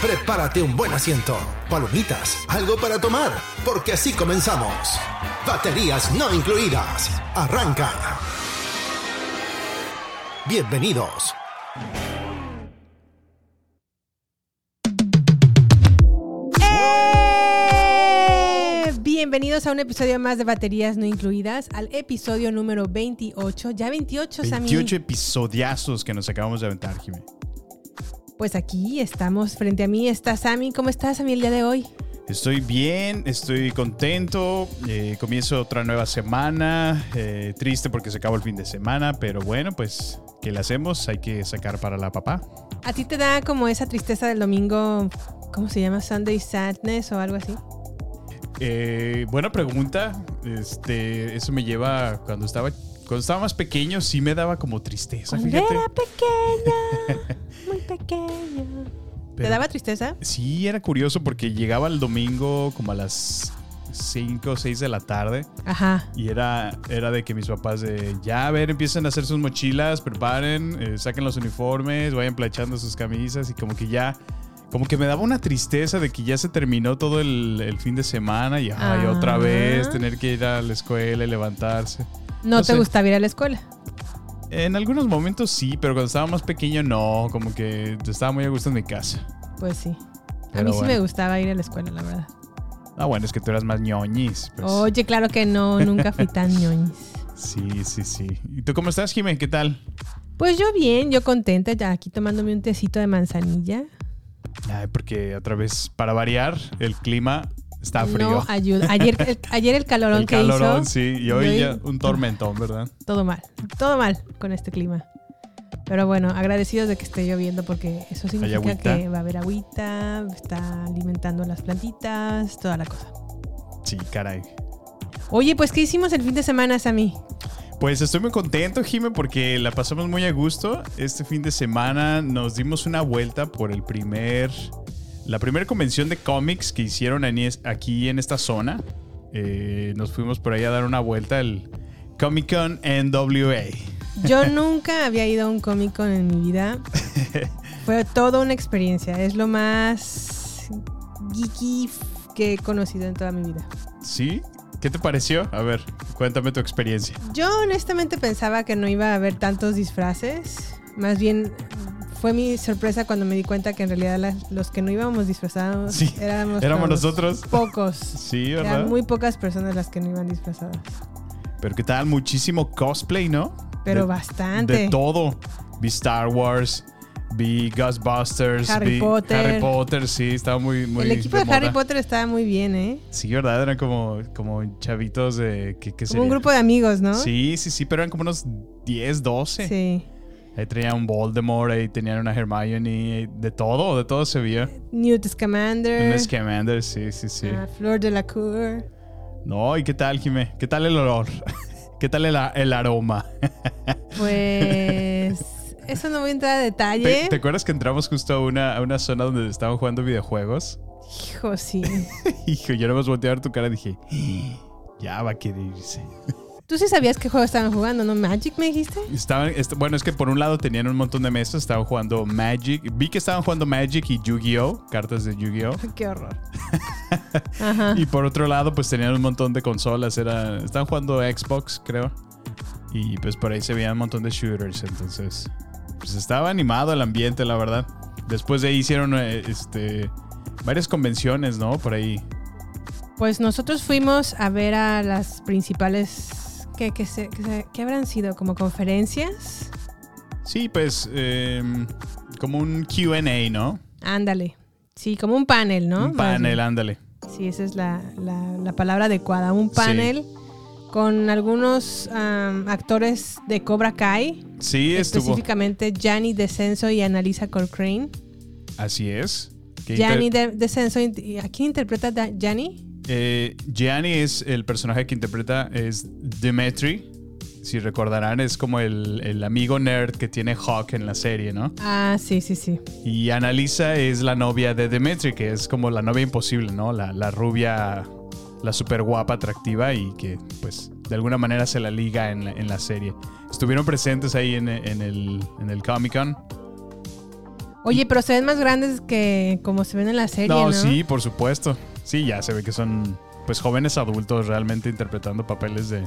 Prepárate un buen asiento, palomitas, algo para tomar, porque así comenzamos. Baterías no incluidas. Arranca. Bienvenidos. ¡Eh! Bienvenidos a un episodio más de Baterías No Incluidas, al episodio número 28. Ya 28, Sammy. 28 episodiazos que nos acabamos de aventar, Jimmy. Pues aquí estamos, frente a mí está Sammy. ¿Cómo estás, Sammy, el día de hoy? Estoy bien, estoy contento. eh, comienzo otra nueva semana. eh, triste porque se acabó el fin de semana, pero bueno, pues, ¿qué le hacemos? Hay que sacar para la papá. ¿A ti te da como esa tristeza del domingo, ¿cómo se llama? Sunday Sadness o algo así? Eh, buena pregunta. Este, eso me lleva cuando estaba, cuando estaba más pequeño, sí me daba como tristeza, Cuando fíjate. era pequeña. ¿Te daba tristeza? Sí, era curioso porque llegaba el domingo como a las 5 o 6 de la tarde. Ajá. Y era, era de que mis papás de ya a ver, empiecen a hacer sus mochilas, preparen, eh, saquen los uniformes, vayan planchando sus camisas y como que ya, como que me daba una tristeza de que ya se terminó todo el, el fin de semana y ay, Ah. otra vez tener que ir a la escuela y levantarse. ¿No, No te sé. gustaba ir a la escuela? En algunos momentos sí, pero cuando estaba más pequeño no, como que estaba muy a gusto en mi casa. Pues sí. A mí sí me gustaba ir a la escuela, la verdad. Ah, bueno, es que tú eras más ñoñis. pues. Oye, claro que no, nunca fui tan ñoñis. Sí, sí, sí. ¿Y tú cómo estás, Jimé? ¿Qué tal? Pues yo bien, yo contenta, ya aquí tomándome un tecito de manzanilla. Ay, porque otra vez, para variar, el clima está frío. No ayuda. Ayer el, ayer el calorón el que calorón, hizo, sí. Y hoy y ya hoy- un tormentón, ¿verdad? todo mal, todo mal con este clima. Pero bueno, agradecidos de que esté lloviendo porque eso significa que va a haber agüita, está alimentando las plantitas, toda la cosa. Sí, caray. Oye, pues ¿qué hicimos el fin de semana, Sammy? Pues estoy muy contento, Jime, porque la pasamos muy a gusto. Este fin de semana nos dimos una vuelta por el primer. La primera convención de cómics que hicieron aquí en esta zona. Eh, nos fuimos por ahí a dar una vuelta al Comic Con NWA. Yo nunca había ido a un Comic Con en mi vida. Fue toda una experiencia. Es lo más geeky que he conocido en toda mi vida. ¿Sí? ¿Qué te pareció? A ver, cuéntame tu experiencia. Yo honestamente pensaba que no iba a haber tantos disfraces. Más bien fue mi sorpresa cuando me di cuenta que en realidad las- los que no íbamos disfrazados Sí, éramos, nosotros. Pocos. Sí, ¿verdad? Eran muy pocas personas las que no iban disfrazadas. Pero qué tal, muchísimo cosplay, ¿no? Pero De- bastante. De todo. Vi Star Wars, vi Ghostbusters, Harry vi Potter. Harry Potter, sí, estaba muy, muy El equipo de, Harry. Potter estaba muy bien, ¿eh? Sí, ¿verdad? Eran como, como chavitos de... ¿qué, qué Como un grupo de amigos, ¿no? Sí, sí, sí, pero eran como unos 10, 12. Sí. Ahí tenían un Voldemort, ahí tenían una Hermione, de todo, de todo se veía. Newt Scamander. Un Scamander, sí, sí, sí. ah, Flor de la Cour. No, ¿y qué tal, Jimé? ¿Qué tal el olor? ¿Qué tal el, aroma? Pues. eso no voy a entrar a ¿Te, detalle. te acuerdas que entramos justo a una, a una zona donde estaban jugando videojuegos? Hijo, sí. Hijo, yo nada más volteé a ver tu cara y dije, "Ah, ya va a querer irse. Tú sí sabías qué juego estaban jugando, ¿no? ¿Magic me dijiste? Estaban, est- bueno, es que por un lado tenían un montón de mesas, estaban jugando Magic. Vi que estaban jugando Magic y Yu-Gi-Oh! Cartas de Yu-Gi-Oh! Qué horror. Ajá. Y por otro lado, pues tenían un montón de consolas. Era, estaban jugando Xbox, creo. Y pues por ahí se veían un montón de shooters. Entonces, pues estaba animado el ambiente, la verdad. Después de ahí hicieron eh, este, varias convenciones, ¿no? Por ahí. Pues nosotros fuimos a ver a las principales. ¿Qué, qué se- qué se- qué habrán sido? ¿Como conferencias? Sí, pues em, como un QA, ¿no? Ándale. Sí, como un panel, ¿no? Un panel, ándale. Sí, esa es la, la- la palabra adecuada. Un Sí. panel con algunos actores de Cobra Kai. Sí. Específicamente Gianni Descenso y Annalisa Corcoran. Así es. Gianni inter- de Descenso, ¿a quién interpreta Gianni? Eh, Gianni es el personaje que interpreta, es Dimitri. Si recordarán, es como el, el amigo nerd que tiene Hawk en la serie, ¿no? Ah, sí, sí, sí. Y Annalisa es la novia de Dimitri, que es como la novia imposible, ¿no? La, la rubia, la súper guapa, atractiva y que, pues, de alguna manera se la liga en la, en la serie. Estuvieron presentes ahí en, en el, en el Comic Con. Oye, pero se ven más grandes que como se ven en la serie, ¿no? No, sí, por supuesto. Sí, ya se ve que son, pues, jóvenes adultos realmente interpretando papeles de,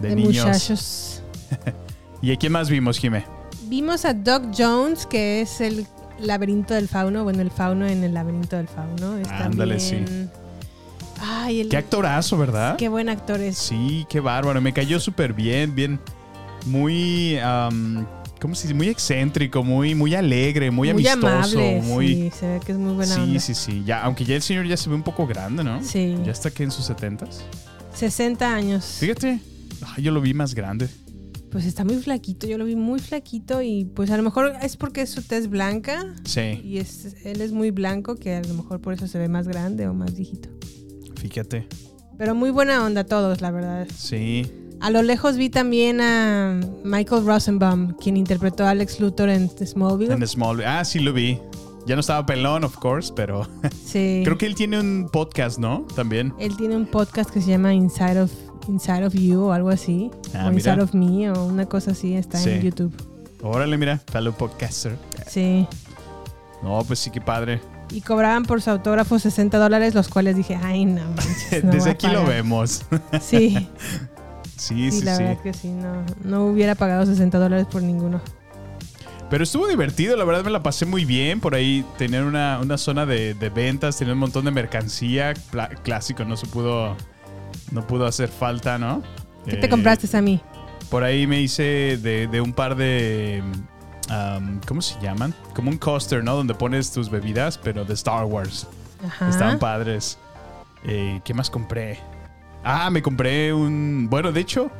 de, De niños. muchachos. ¿Y a quién más vimos, Jime? Vimos a Doc Jones, que es el laberinto del fauno. Bueno, el fauno en el laberinto del fauno. Ándale, también- Ay, el... Qué actorazo, ¿verdad? Qué buen actor es. Sí, qué bárbaro. Me cayó súper bien, bien. Muy. am, ¿Cómo se dice? Muy excéntrico, muy, muy alegre, muy, amistoso. amable. muy. Sí, se ve que es muy buena sí, onda. sí, sí. Ya, aunque ya el señor ya se ve un poco grande, ¿no? Sí. Ya está aquí en sus setentas. 60 años. Fíjate. Yo lo vi más grande. Pues está muy flaquito. Yo lo vi muy flaquito y pues a lo mejor es porque es su tez blanca Sí, y es, él es muy blanco que a lo mejor por eso se ve más grande o más viejito. fíjate. Pero muy buena onda todos, la verdad. Sí. A lo lejos vi también a Michael Rosenbaum, quien interpretó a Alex Luthor en Smallville. En Small. Ah, sí lo vi. Ya no estaba pelón, of course, pero Sí. creo que él tiene un podcast, ¿no? También. Él tiene un podcast que se llama Inside of, Inside of You o algo así. Ah, o mira. Inside of Me o una cosa así. Está en. YouTube. Órale, mira, fellow podcaster. Sí. No, pues sí, qué padre. Y cobraban por su autógrafo 60 dólares, los cuales dije, ay, no manches, no Desde aquí lo pagar". vemos. Sí, sí, sí, sí, la sí. verdad que sí. No, no hubiera pagado 60 dólares por ninguno. Pero estuvo divertido, la verdad me la pasé muy bien. Por ahí tenían una, una zona de, de ventas, tenían un montón de mercancía. clásico, no se pudo. No pudo hacer falta, ¿no? ¿Qué te Eh, compraste a mí? Por ahí me hice de, de un par de. um, ¿Cómo se llaman? Como un coaster, ¿no? Donde pones tus bebidas, pero de Star Wars. Ajá. Estaban padres. Eh, ¿Qué más compré? Ah, me compré un. Bueno, de hecho,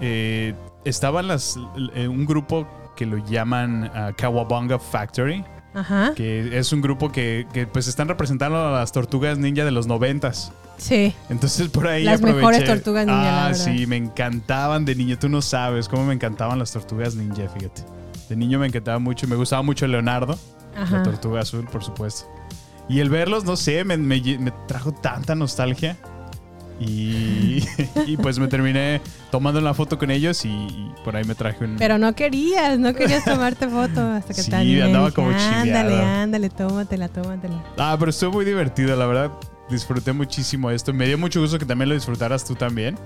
eh, estaban las. eh, un grupo que lo llaman ah, Kawabunga Factory. Ajá. Que es un grupo que, que, pues están representando a las tortugas ninja de los noventas. Sí. Entonces por ahí Las aproveché. mejores tortugas ninja, Ah, sí, me encantaban de niño. Tú no sabes cómo me encantaban las tortugas ninja, fíjate. De niño me encantaba mucho. Me gustaba mucho Leonardo. Ajá. La tortuga azul, por supuesto. Y el verlos, no sé, me, me lle- me trajo tanta nostalgia. Y, y pues me terminé tomando una foto con ellos y, y por ahí me traje un... Pero no querías, no querías tomarte foto hasta que Sí, animé. andaba como Ándale, chiviado". ándale, tómatela, tómatela. Ah, pero estuvo muy divertido, la verdad. Disfruté muchísimo esto. Me dio mucho gusto que también lo disfrutaras tú también.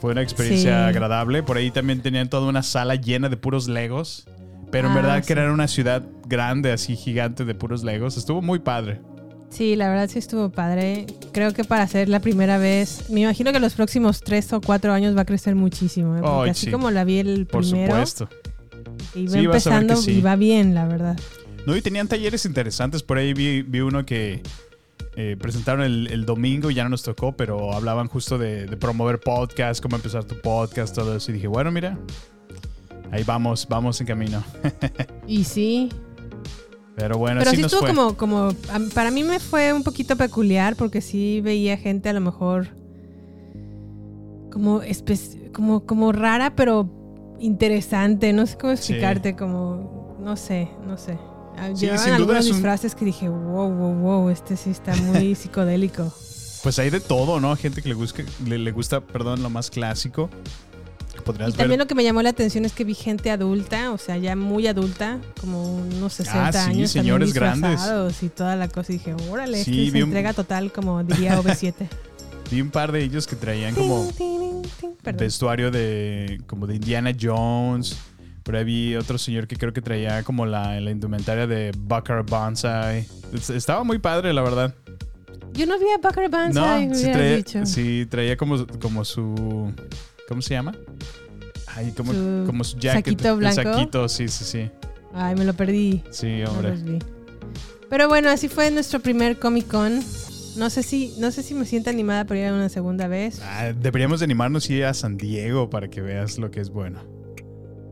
Fue una experiencia Sí. agradable. Por ahí también tenían toda una sala llena de puros Legos. Pero en Ah, verdad sí. que era una ciudad grande, así gigante de puros Legos. Estuvo muy padre. Sí, la verdad sí estuvo padre. Creo que para ser la primera vez, me imagino que los próximos tres o cuatro años va a crecer muchísimo. ¿eh? Porque así sí. como la vi el Por primero, supuesto. y va Sí, empezando sí. y va bien, la verdad. No, y tenían talleres interesantes. Por ahí vi, vi uno que eh, presentaron el, el domingo y ya no nos tocó, pero hablaban justo de, de promover podcast, cómo empezar tu podcast, todo eso. Y dije, bueno, mira, ahí vamos, vamos en camino. Y sí, Pero bueno, pero sí nos estuvo fue. como, como, para mí me fue un poquito peculiar porque sí veía gente a lo mejor como, como, como rara, pero interesante. No sé cómo Sí. explicarte, como, no sé, no sé. Ah, Sí, Llevaban sin duda algunos es un- disfraces que dije, wow, wow, wow, este sí está muy psicodélico. Pues hay de todo, ¿no? Gente que le gusta, le, le gusta perdón, lo más clásico. Podrías Y también ver. lo que me llamó la atención es que vi gente adulta, o sea, ya muy adulta, como unos 60 Ah, sí, años. señores grandes. Y toda la cosa. Y dije, órale, Sí, vi se un- entrega total, como diría OV7. Vi un par de ellos que traían como vestuario de como de Indiana Jones. Por ahí vi otro señor que creo que traía como la, la indumentaria de Bucker Banzai. Es- Estaba muy padre, la verdad. Yo no vi a Bucker Banzai, No, sí traía, dicho. sí, traía como, como su. ¿Cómo se llama? Ay, como Su como su jacket. saquito el blanco. saquito, sí, sí, sí. Ay, me lo perdí. Sí, hombre. Pero bueno, así fue nuestro primer Comic Con. No sé si, no sé si me siento animada por ir a una segunda vez. Ah, deberíamos de animarnos y ir a San Diego para que veas lo que es bueno.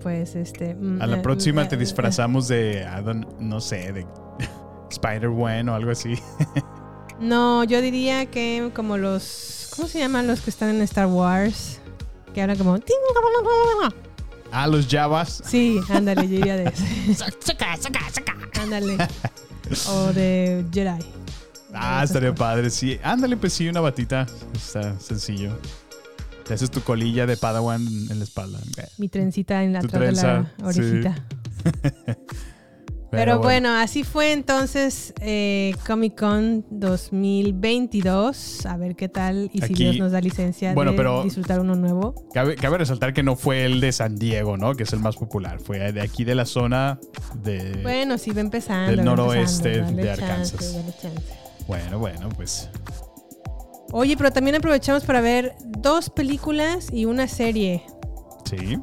Pues este. mm, A la eh, próxima eh, te eh, disfrazamos de, I don't- no sé, de Spider-Man o algo así. No, yo diría que como los. ¿Cómo se llaman los que están en Star Wars? Que hablan como. Ah, los Javas. Sí, ándale, yo diría de ese. Ándale. O de Jedi. Ah, estaría padre, sí. Ándale, pues sí, una batita. Está sencillo. Te haces tu colilla de Padawan en la espalda. Mi trencita en la Tu atrás de la trenza, sí. Pero, bueno. así fue entonces eh, Comic Con 2022. A ver qué tal y si Aquí- Dios nos da licencia Bueno, de pero- disfrutar uno nuevo. Cabe, cabe resaltar que no fue el de San Diego, ¿no? Que es el más popular. Fue de aquí de la zona de... Bueno, sí, va empezando. del noroeste empezando, de Arkansas. chance. Bueno, bueno, pues... Oye, pero también aprovechamos para ver dos películas y una serie. Sí.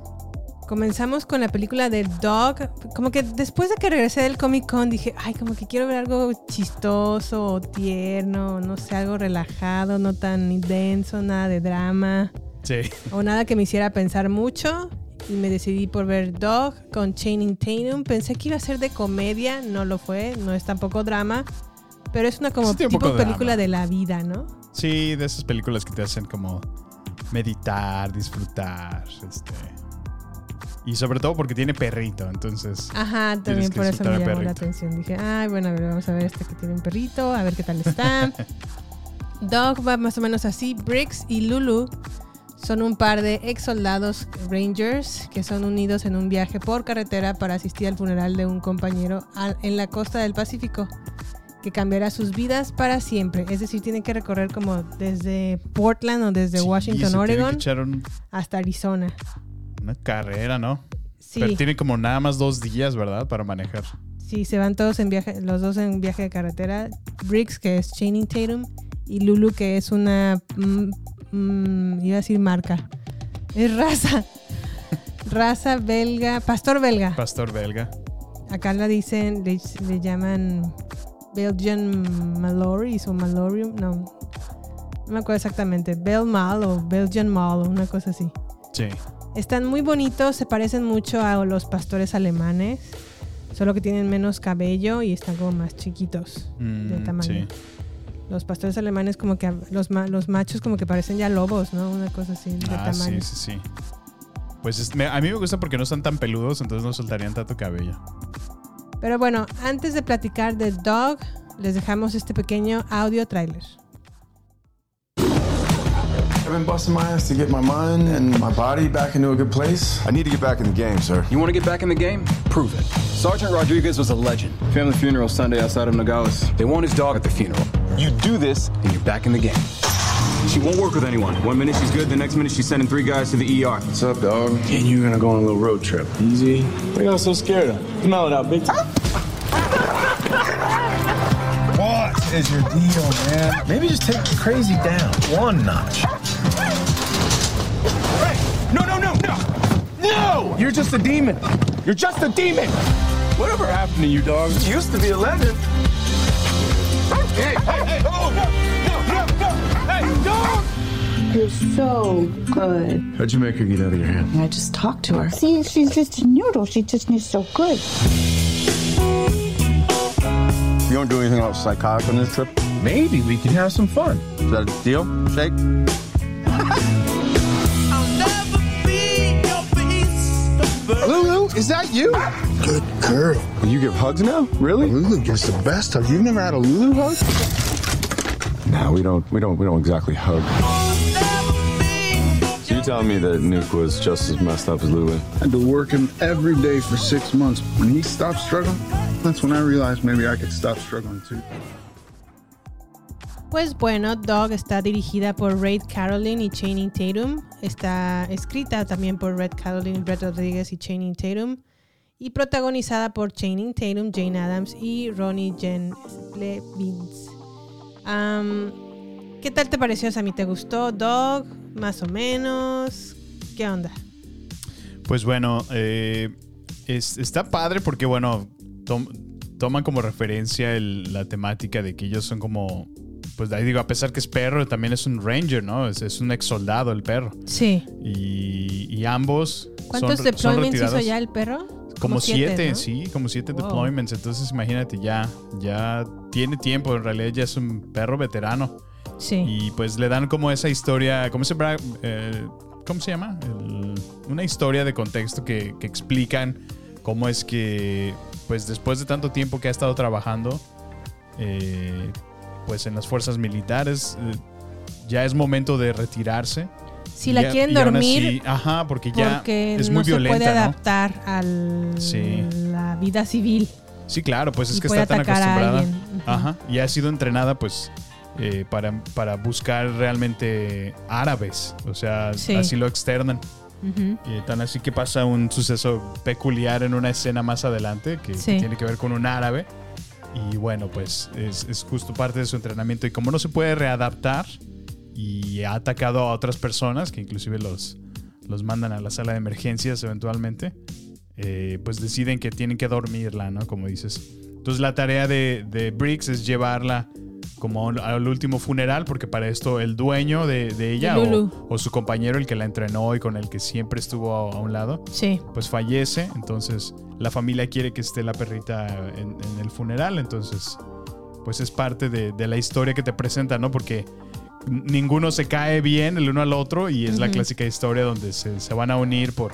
Comenzamos con la película de Dog. Como que después de que regresé del Comic Con dije, ay, como que quiero ver algo chistoso o tierno, no sé, algo relajado, no tan denso, nada de drama Sí. o nada que me hiciera pensar mucho. Y me decidí por ver Dog con Channing Tatum. Pensé que iba a ser de comedia, no lo fue, no es tampoco drama, pero es una como Sí, tiene un tipo película drama. de la vida, ¿no? Sí, de esas películas que te hacen como meditar, disfrutar, este... Y sobre todo porque tiene perrito, entonces... Ajá, también por eso me llamó la perrito. atención. Dije, ay, bueno, a ver, vamos a ver este que tiene un perrito, a ver qué tal está. Dog va más o menos así. Briggs y Lulu son un par de ex soldados Rangers que son unidos en un viaje por carretera para asistir al funeral de un compañero en la costa del Pacífico que cambiará sus vidas para siempre. Es decir, tienen que recorrer como desde Portland o desde Sí, Washington, Oregon hasta Arizona. Una carrera, ¿no? Sí. Pero tiene como nada más dos días, ¿verdad? Para manejar. Sí, se van todos en viaje, los dos en viaje de carretera. Briggs, que es Channing Tatum, y Lulu, que es una. mm, mm, iba a decir marca. Es raza. raza belga, pastor belga. Pastor belga. Acá la dicen, le, le llaman Belgian Maloris o Malorium. No, no me acuerdo exactamente. Bel Mal o Belgian Mal o una cosa así. Sí. Están muy bonitos, se parecen mucho a los pastores alemanes, solo que tienen menos cabello y están como más chiquitos de Mm, tamaño. sí. Los pastores alemanes como que los, los machos como que parecen ya lobos, ¿no? Una cosa así de Ah, tamaño. sí, sí, sí. Pues es- me- a mí me gusta porque no están tan peludos, entonces no soltarían tanto cabello. Pero bueno, antes de platicar de Dog, les dejamos este pequeño audio trailer. I've been busting my ass to get my mind and my body back into a good place. I need to get back in the game, sir. You want to get back in the game? Prove it. Sergeant Rodriguez was a legend. Family funeral Sunday outside of Nogales. They want his dog at the funeral. You do this, and you're back in the game. She won't work with anyone. One minute she's good, the next minute she's sending three guys to the ER. What's up, dog? And you're gonna go on a little road trip. Easy. What are y'all so scared of? Smell it out, big time. What is your deal, man? Maybe just take the crazy down one notch. You're just a demon. You're just a demon. Whatever happened to you, dog? You used to be a legend. Hey, hey, hey! Oh, no, no, no, no! Hey, dog! You're so good. How'd you make her get out of your hand? I just talked to her. See, she's just a noodle. She just needs so good. You don't do anything else psychotic on this trip? Maybe we can have some fun. Is that a deal? Shake? Lulu, is that you? Good girl. You give hugs now? Really? Lulu gets the best hug. You've never had a Lulu hug? No, we don't. We don't. We don't exactly hug. So you telling me that Nuke was just as messed up as Lulu? I had to work him every day for six months. When he stopped struggling, that's when I realized maybe I could stop struggling too. Pues bueno, Dog está dirigida por Raid Carolyn y Channing Tatum. Está escrita también por Red Carolyn, Brett Rodriguez y Channing Tatum. Y protagonizada por Channing Tatum, Jane Adams y Ronnie Jen Blevins. Am, ¿Qué tal te pareció, Sammy? ¿Te gustó Dog? Más o menos. ¿Qué onda? Pues bueno, eh, es- está padre porque, bueno, tom- toman como referencia la temática de que ellos son como, pues ahí digo, a pesar que es perro, también es un ranger, ¿no? Es, es un ex soldado el perro. Sí. Y, y ambos... ¿Cuántos son, son deployments hizo ya el perro? Como siete, ¿no? sí, como siete Wow. deployments. Entonces imagínate, ya, ya tiene tiempo, en realidad ya es un perro veterano. Sí. Y pues le dan como esa historia, ¿cómo se, bra- eh, ¿cómo se llama? El- una historia de contexto que, que explican cómo es que, pues después de tanto tiempo que ha estado trabajando, eh, pues en las fuerzas militares, eh, ya es momento de retirarse. Si la ya- quieren dormir, así- ajá, porque ya porque es no muy se violenta, puede ¿no? adaptar a Sí. la vida civil. Sí, claro, pues es que puede está tan acostumbrada. Ajá. Y ha sido entrenada, pues, eh, para, para buscar realmente árabes. O sea, Sí. así lo externan. Y tan así que pasa un suceso peculiar en una escena más adelante que, que Sí. tiene que ver con un árabe. Y bueno, pues es, es justo parte de su entrenamiento. Y como no se puede readaptar y ha atacado a otras personas, que inclusive los, los mandan a la sala de emergencias eventualmente, eh, pues deciden que tienen que dormirla, ¿no? Como dices. Entonces la tarea de, de Briggs es llevarla como al- último funeral, porque para esto el dueño de, de ella o, o su compañero, el que la entrenó y con el que siempre estuvo a, a un lado, Sí. pues fallece. Entonces la familia quiere que esté la perrita en, en el funeral. Entonces, pues es parte de, de la historia que te presenta, ¿no? Porque ninguno se cae bien el uno al otro y es la clásica historia donde se, se van a unir por,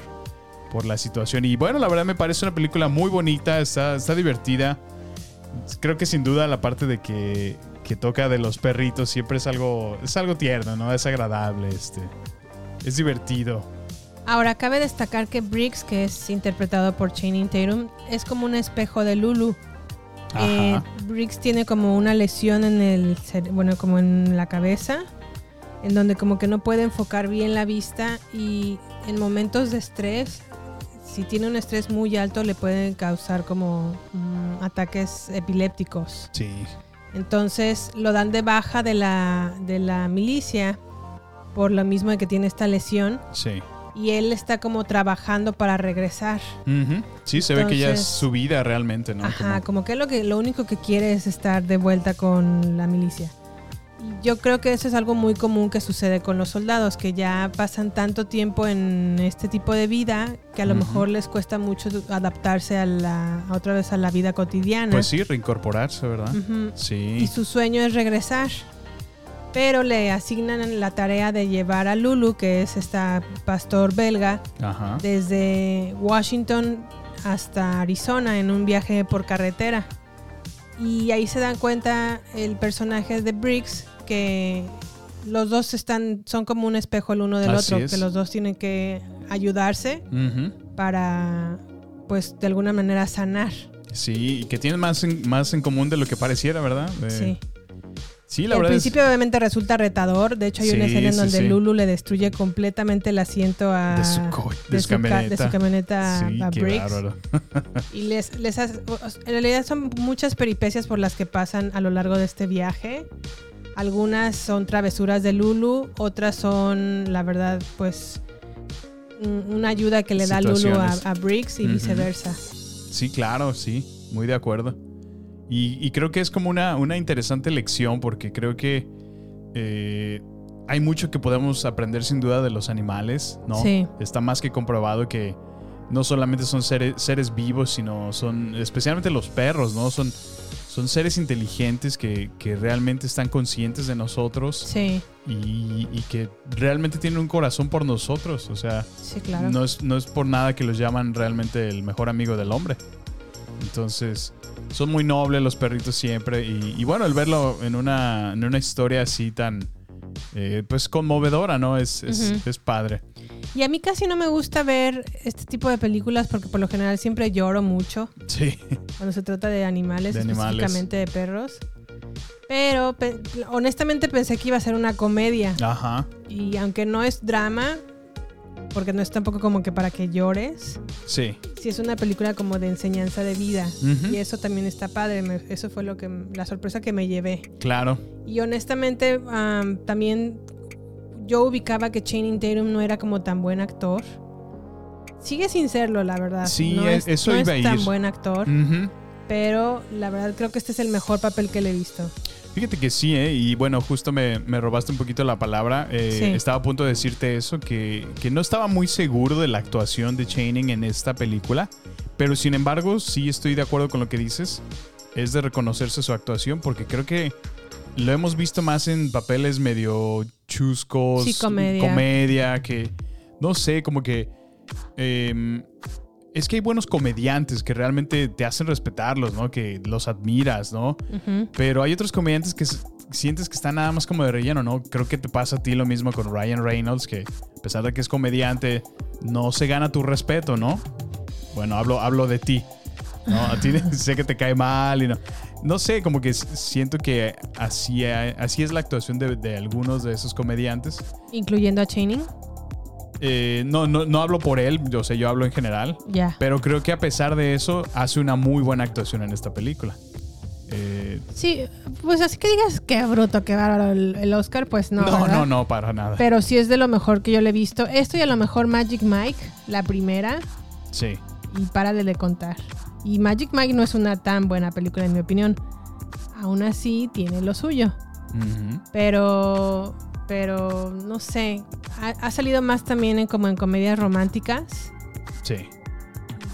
por la situación. Y bueno, la verdad me parece una película muy bonita, está, está divertida. Creo que sin duda la parte de que, que toca de los perritos siempre es algo, es algo tierno, ¿no? Es agradable, este. Es divertido. Ahora, cabe destacar que Briggs, que es interpretado por Channing Tatum, es como un espejo de Lulu. Eh. Briggs tiene como una lesión en el bueno, como en la cabeza, en donde como que no puede enfocar bien la vista y en momentos de estrés, si tiene un estrés muy alto, le pueden causar como mm, ataques epilépticos. Sí. Entonces lo dan de baja de la, de la milicia por lo mismo de que tiene esta lesión Sí. y él está como trabajando para regresar. Sí, se ve que ya es su vida realmente, ¿no? Ajá, Como- como que lo que lo único que quiere es estar de vuelta con la milicia. Yo creo que eso es algo muy común que sucede con los soldados, que ya pasan tanto tiempo en este tipo de vida que a lo mejor les cuesta mucho adaptarse a la a otra vez a la vida cotidiana. Pues sí, reincorporarse, ¿verdad? Sí. Y su sueño es regresar. Pero le asignan la tarea de llevar a Lulu, que es esta pastor belga, desde Washington hasta Arizona en un viaje por carretera. Y ahí se dan cuenta el personaje de Briggs que los dos están son como un espejo el uno del Así otro, es. que los dos tienen que ayudarse para pues de alguna manera sanar. Sí, y que tienen más en, más en común de lo que pareciera, ¿verdad? De- Sí. Sí, la al principio es... obviamente resulta retador. De hecho hay una escena en sí, donde sí. Lulu le destruye completamente el asiento a De su co- de su ca- camioneta. de su camioneta a- Briggs. Y les, les hace- en realidad son muchas peripecias por las que pasan a lo largo de este viaje. Algunas son travesuras de Lulu, otras son, la verdad, pues un- una ayuda que le da Lulu a, a Briggs y viceversa. Sí, claro, sí, muy de acuerdo. Y, y creo que es como una, una interesante lección porque creo que eh, hay mucho que podemos aprender sin duda de los animales, ¿no? Sí. Está más que comprobado que no solamente son seres, seres vivos, sino son, especialmente los perros, ¿no? Son, son seres inteligentes que, que realmente están conscientes de nosotros Sí, y, y que realmente tienen un corazón por nosotros, o sea... sí, claro. No es, no es por nada que los llaman realmente el mejor amigo del hombre. Entonces, son muy nobles los perritos siempre. Y, y bueno, el verlo en una, en una historia así tan, eh, pues conmovedora, ¿no? Es, es, padre. Y a mí casi no me gusta ver este tipo de películas porque por lo general siempre lloro mucho Sí. cuando se trata de animales, De animales. específicamente de perros. Pero pe- honestamente pensé que iba a ser una comedia. Ajá. Y aunque no es drama, porque no es tampoco como que para que llores. Sí. Sí, es una película como de enseñanza de vida. Y eso también está padre. me- eso fue lo que la sorpresa que me llevé. Claro. Y honestamente, am, también yo ubicaba que Channing Tatum no era como tan buen actor. Sigue sin serlo, la verdad. Sí, no e- es, eso no iba es a tan ir. buen actor, pero la verdad creo que este es el mejor papel que le he visto. Fíjate que sí, ¿eh? Y bueno, justo me, me robaste un poquito la palabra. Eh, Sí. Estaba a punto de decirte eso, que, que no estaba muy seguro de la actuación de Channing en esta película. Pero sin embargo, sí estoy de acuerdo con lo que dices. Es de reconocerse su actuación, porque creo que lo hemos visto más en papeles medio chuscos. Sí, comedia. comedia, que no sé, como que. em, es que hay buenos comediantes que realmente te hacen respetarlos, ¿no? Que los admiras, ¿no? Pero hay otros comediantes que sientes que están nada más como de relleno, ¿no? Creo que te pasa a ti lo mismo con Ryan Reynolds, que a pesar de que es comediante, no se gana tu respeto, ¿no? Bueno, hablo, hablo de ti. ¿no? A ti sé que te cae mal y no. No sé, como que siento que así, así es la actuación de, de algunos de esos comediantes. Incluyendo a Channing. Eh, no, no, no hablo por él, yo sé, yo hablo en general. Pero creo que a pesar de eso, hace una muy buena actuación en esta película. Eh, Sí, pues así que digas que bruto, que bárbaro el, el Oscar, pues no. no, no, ¿verdad? no, para nada. Pero sí es de lo mejor que yo le he visto. Esto y a lo mejor Magic Mike, la primera, Sí. y párale de contar. Y Magic Mike no es una tan buena película en mi opinión. Aún así tiene lo suyo. Pero, pero no sé. Ha, ha salido más también en como en comedias románticas. Sí.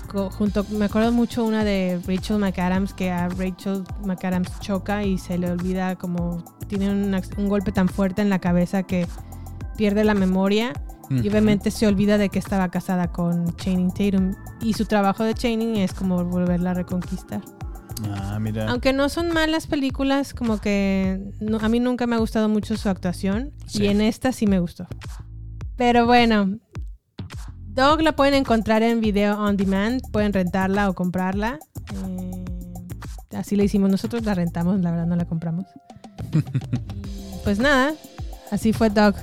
Co- junto, me acuerdo mucho una de Rachel McAdams que a Rachel McAdams choca y se le olvida como tiene un, golpe tan fuerte en la cabeza que pierde la memoria y obviamente se olvida de que estaba casada con Channing Tatum y su trabajo de Channing es como volverla a reconquistar. Ah, mira. Aunque no son malas películas, como que no- a mí nunca me ha gustado mucho su actuación Sí. y en esta sí me gustó. Pero bueno, Dog la pueden encontrar en video on demand, pueden rentarla o comprarla. Eh, así le hicimos nosotros, la rentamos, la verdad no la compramos. pues nada, así fue Dog.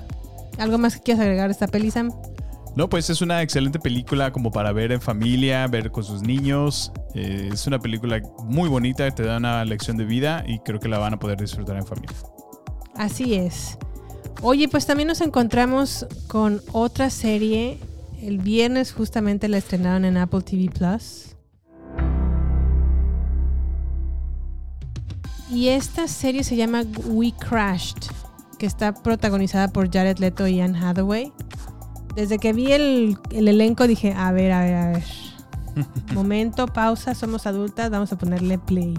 ¿Algo más que quieras agregar a esta peli, Sam? No, pues es una excelente película como para ver en familia, ver con sus niños. Eh, es una película muy bonita, te da una lección de vida y creo que la van a poder disfrutar en familia. Así es. Oye, pues también nos encontramos con otra serie. El viernes justamente la estrenaron en Apple TV Plus. Y esta serie se llama We Crashed, que está protagonizada por Jared Leto y Anne Hathaway. Desde que vi el, el elenco dije, a ver, a ver, a ver. Momento, pausa, somos adultas, vamos a ponerle play.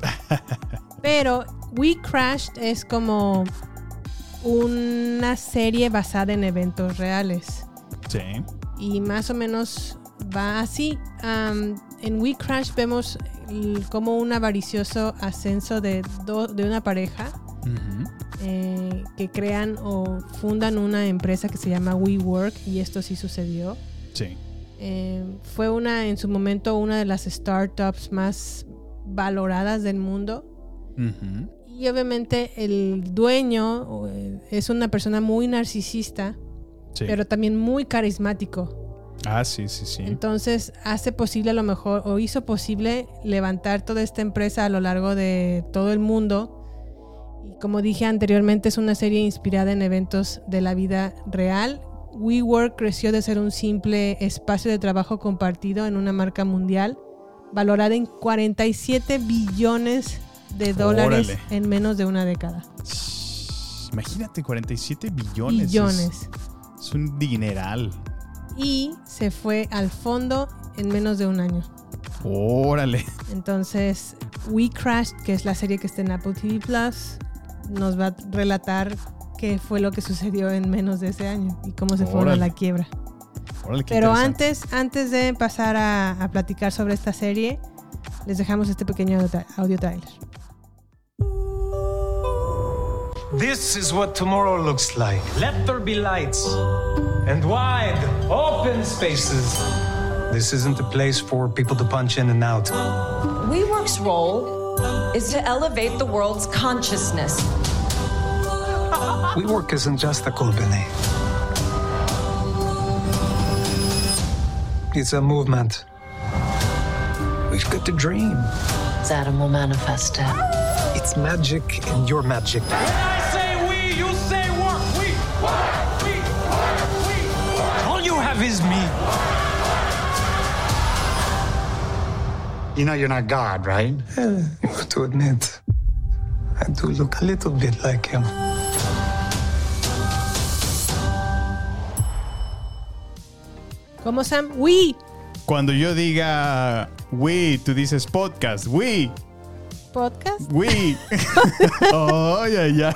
Pero We Crashed es como una serie basada en eventos reales. Sí. Y más o menos va así. En We Crash vemos como un avaricioso ascenso de, do- de una pareja eh, que crean o fundan una empresa que se llama WeWork y esto sí sucedió. Sí. Eh, fue una en su momento una de las startups más valoradas del mundo y obviamente el dueño eh, es una persona muy narcisista, Sí. pero también muy carismático. Ah, sí, sí, sí. Entonces hace posible a lo mejor, o hizo posible levantar toda esta empresa a lo largo de todo el mundo. Y como dije anteriormente, es una serie inspirada en eventos de la vida real. WeWork creció de ser un simple espacio de trabajo compartido en una marca mundial, valorada en 47 billones de dólares Órale. en menos de una década. Imagínate, 47 billones. Es- Billones. Es, un dineral. Y se fue al fondo en menos de un año. Órale. Entonces, We Crashed, que es la serie que está en Apple TV Plus, nos va a relatar qué fue lo que sucedió en menos de ese año y cómo se fue a Órale. la quiebra. Órale, Pero antes, antes de pasar a, a platicar sobre esta serie, les dejamos este pequeño audio trailer. This is what tomorrow looks like. Let there be lights and wide, open spaces. This isn't a place for people to punch in and out. WeWork's role is to elevate the world's consciousness. WeWork isn't just a company. It's a movement. We've got to dream. Adam will manifest it. It's magic and your magic. When I say we, you say work. We work. We work. We work. All you have is me. You know you're not God, right? Well, you have to admit, I do look a little bit like him. ¿Cómo Sam? ¡Wii! Cuando yo diga we, tú dices podcast. We, ¿Podcast? we. ay, ay, ay.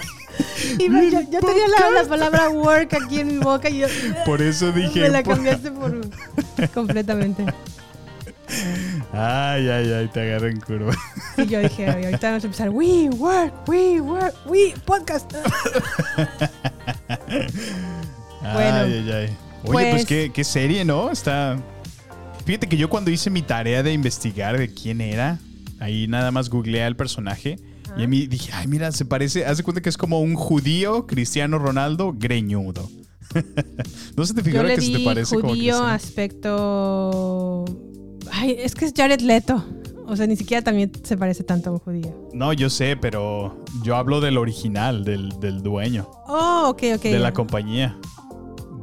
Iba- yo, yo tenía la, la palabra work aquí en mi boca y yo. Por eso dije. Me la cambiaste por. completamente. Ay, ay, ay, te agarré en curva. Y yo dije, "Oye, ahorita vamos a empezar. We work, we work, we podcast. Bueno, ay, ay, ay. Oye, pues, pues- qué, qué serie, ¿no? Está. Fíjate que yo cuando hice mi tarea de investigar de quién era, ahí nada más googleé al personaje. Y a mí dije, ay, mira, se parece, haz de cuenta que es como un judío Cristiano Ronaldo greñudo. ¿No se te figura que se te parece como judío Cristiano? aspecto. Ay, es que es Jared Leto. O sea, ni siquiera también se parece tanto a un judío. No, yo sé, pero yo hablo del original, del, del dueño, Oh, ok, ok. de la compañía,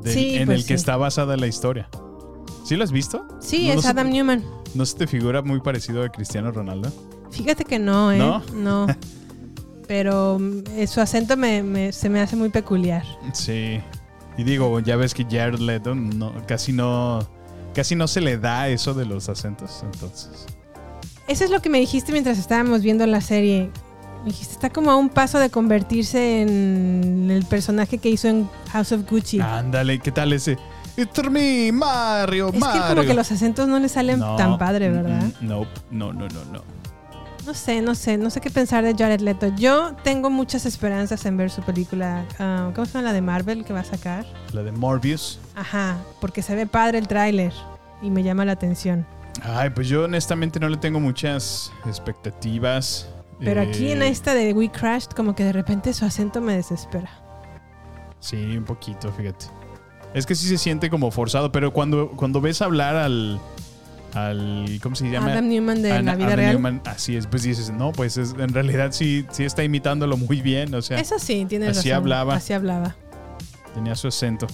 del- Sí, en pues el que sí. está basada la historia. ¿Sí lo has visto? Sí, No- es Adam te- Newman. ¿No se te figura muy parecido a Cristiano Ronaldo? Fíjate que no, ¿eh? ¿No? No. Pero mm, su acento me, me- se me hace muy peculiar. Sí. Y digo, ya ves que Jared Leto no, casi no casi no se le da eso de los acentos, entonces. Eso es lo que me dijiste mientras estábamos viendo la serie. Dijiste, está como a un paso de convertirse en el personaje que hizo en House of Gucci. Ándale, ¿qué tal ese? It's me, Mario, es que como que los acentos no le salen No, tan padre, ¿verdad? mm, mm, nope, no, no, no, no. No sé, no sé, no sé qué pensar de Jared Leto. Yo tengo muchas esperanzas en ver su película, ah, ¿cómo se llama la de Marvel que va a sacar? La de Morbius. Ajá, porque se ve padre el tráiler y me llama la atención. Ay, pues yo honestamente no le tengo muchas expectativas. Pero aquí en Eh, esta de We Crashed, como que de repente su acento me desespera. Sí, un poquito, fíjate. Es que sí se siente como forzado, pero cuando, cuando ves hablar al, al. ¿Cómo se llama? Adam Newman de la vida Adam real. Newman, así es, pues dices, no, pues es- en realidad sí, sí está imitándolo muy bien, o sea, Eso sí, tienes así razón. hablaba. Así hablaba. tenía su acento.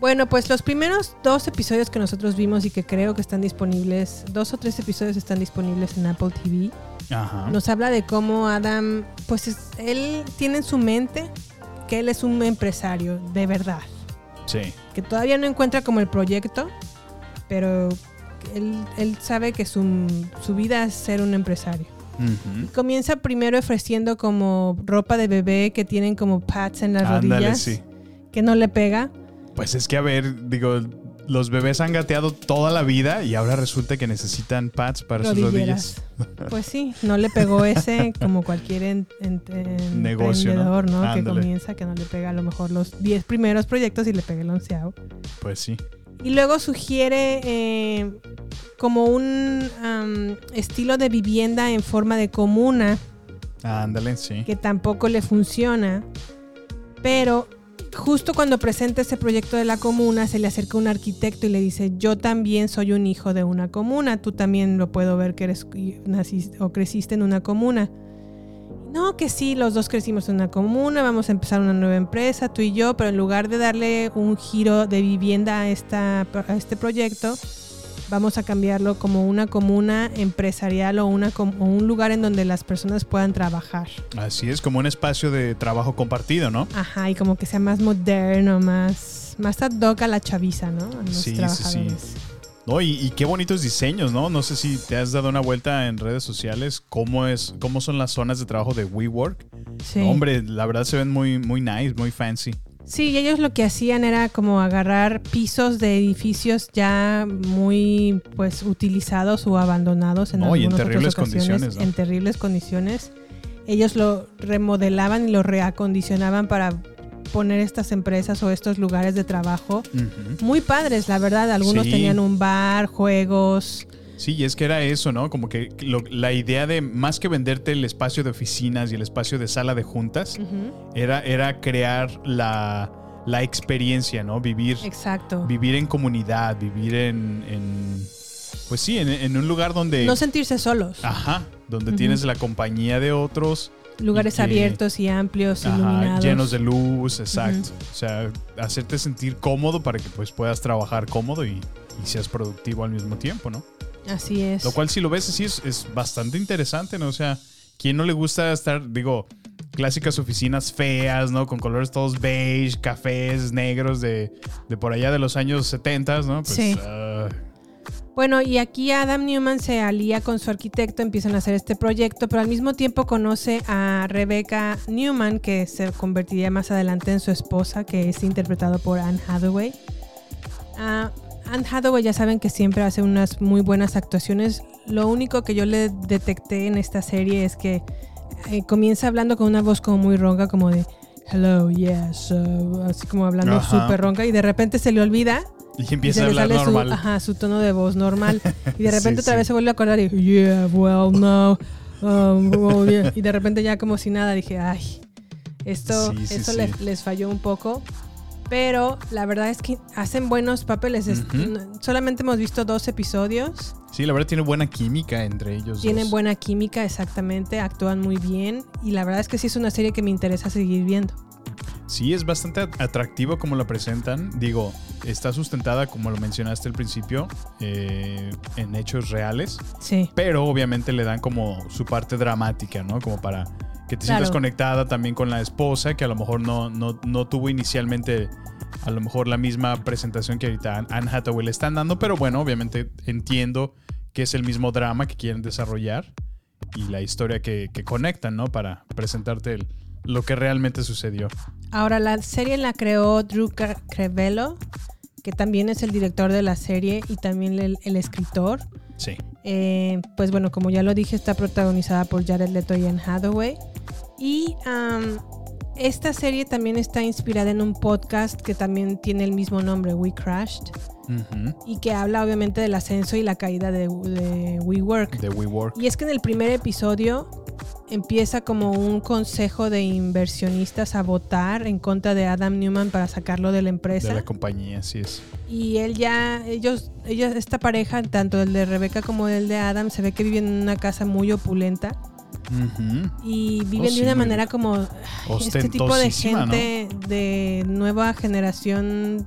Bueno, pues los primeros dos episodios que nosotros vimos y que creo que están disponibles, dos o tres episodios están disponibles en Apple TV, Ajá. nos habla de cómo Adam, pues es- él tiene en su mente que él es un empresario de verdad, Sí. que todavía no encuentra como el proyecto, pero él, él sabe que su, su vida es ser un empresario. Comienza primero ofreciendo como ropa de bebé que tienen como pads en las Ándale, rodillas, sí. que no le pega. Pues es que, a ver, digo, los bebés han gateado toda la vida y ahora resulta que necesitan pads para sus rodillas. Pues sí, no le pegó ese como cualquier en- en- en- Negocio, ¿no? emprendedor, ¿no? Que comienza, que no le pega a lo mejor los 10 primeros proyectos y le pega el onceavo. Pues sí. Y luego sugiere eh, como un estilo de vivienda en forma de comuna Ándale, sí. que tampoco le funciona. Pero justo cuando presenta ese proyecto de la comuna, se le acerca un arquitecto y le dice, yo también soy un hijo de una comuna, tú también lo puedo ver que eres naciste o creciste en una comuna. No, que sí, los dos crecimos en una comuna, vamos a empezar una nueva empresa, tú y yo, pero en lugar de darle un giro de vivienda a, esta, a este proyecto, vamos a cambiarlo como una comuna empresarial o, una, o un lugar en donde las personas puedan trabajar. Así es, como un espacio de trabajo compartido, ¿no? Ajá, y como que sea más moderno, más, más ad hoc a la chaviza, ¿no? A los Sí, sí, sí. No, y, y qué bonitos diseños, ¿no? No sé si te has dado una vuelta en redes sociales, cómo es, cómo son las zonas de trabajo de WeWork. Sí. No, hombre, la verdad se ven muy, muy nice, muy fancy. Sí, ellos lo que hacían era como agarrar pisos de edificios ya muy pues utilizados o abandonados en No, y en algunas otras terribles ocasiones, condiciones, ¿no? en terribles condiciones. Ellos lo remodelaban y lo reacondicionaban para poner estas empresas o estos lugares de trabajo muy padres, la verdad. Algunos Sí. tenían un bar, juegos. Sí, y es que era eso, ¿no? Como que lo- la idea de más que venderte el espacio de oficinas y el espacio de sala de juntas, era, era crear la, la experiencia, ¿no? Vivir, Exacto. vivir en comunidad, vivir en, en- pues sí, en, en un lugar donde, No sentirse solos. ajá, donde tienes la compañía de otros. Lugares y que- abiertos y amplios, Ajá, iluminados. llenos de luz, exacto. O sea, hacerte sentir cómodo para que pues puedas trabajar cómodo y, y seas productivo al mismo tiempo, ¿no? Así es. Lo cual si lo ves así es, es bastante interesante, ¿no? O sea, ¿quién no le gusta estar, digo, clásicas oficinas feas, ¿no? Con colores todos beige, cafés, negros de, de por allá de los años 70, ¿no? Pues, Sí. ah, Bueno, y aquí Adam Newman se alía con su arquitecto, empiezan a hacer este proyecto, pero al mismo tiempo conoce a Rebecca Newman, que se convertiría más adelante en su esposa, que es interpretado por Anne Hathaway. Ah, Anne Hathaway ya saben que siempre hace unas muy buenas actuaciones. Lo único que yo le detecté en esta serie es que eh, comienza hablando con una voz como muy ronca, como de hello, yes, uh", así como hablando súper ronca, y de repente se le olvida y empieza y a hablar normal. Su, ajá, su tono de voz normal. Y de Sí, repente otra sí. vez se vuelve a acordar y yeah, well, no. um, well, yeah". Y de repente ya como si nada dije, ay, esto, Sí, sí, esto sí. Les, les falló un poco. Pero la verdad es que hacen buenos papeles. Solamente hemos visto dos episodios. Sí, la verdad tiene buena química entre ellos. Tienen dos. buena química, exactamente. Actúan muy bien. Y la verdad es que sí es una serie que me interesa seguir viendo. Sí, es bastante at- atractivo como lo presentan. Digo, está sustentada, como lo mencionaste al principio, eh, en hechos reales. Sí. Pero obviamente le dan como su parte dramática, ¿no? Como para que te Claro. sientas conectada también con la esposa, que a lo mejor no, no, no tuvo inicialmente a lo mejor la misma presentación que ahorita Anne- Hathaway le están dando. Pero bueno, obviamente entiendo que es el mismo drama que quieren desarrollar y la historia que, que conectan, ¿no? Para presentarte el- lo que realmente sucedió. Ahora, la serie la creó Drew Crevello, que también es el director de la serie y también el, el escritor. Sí. Eh, pues bueno, como ya lo dije, está protagonizada por Jared Leto y Anne Hathaway. Y am, esta serie también está inspirada en un podcast que también tiene el mismo nombre, We Crashed, y que habla obviamente del ascenso y la caída de, de WeWork. De WeWork. Y es que en el primer episodio empieza como un consejo de inversionistas a votar en contra de Adam Newman para sacarlo de la empresa. De la compañía, así es. Y él ya, ellos, ellos, esta pareja, tanto el de Rebeca como el de Adam, se ve que viven en una casa muy opulenta Y Oh, viven sí, de una manera como este tipo de gente de nueva generación,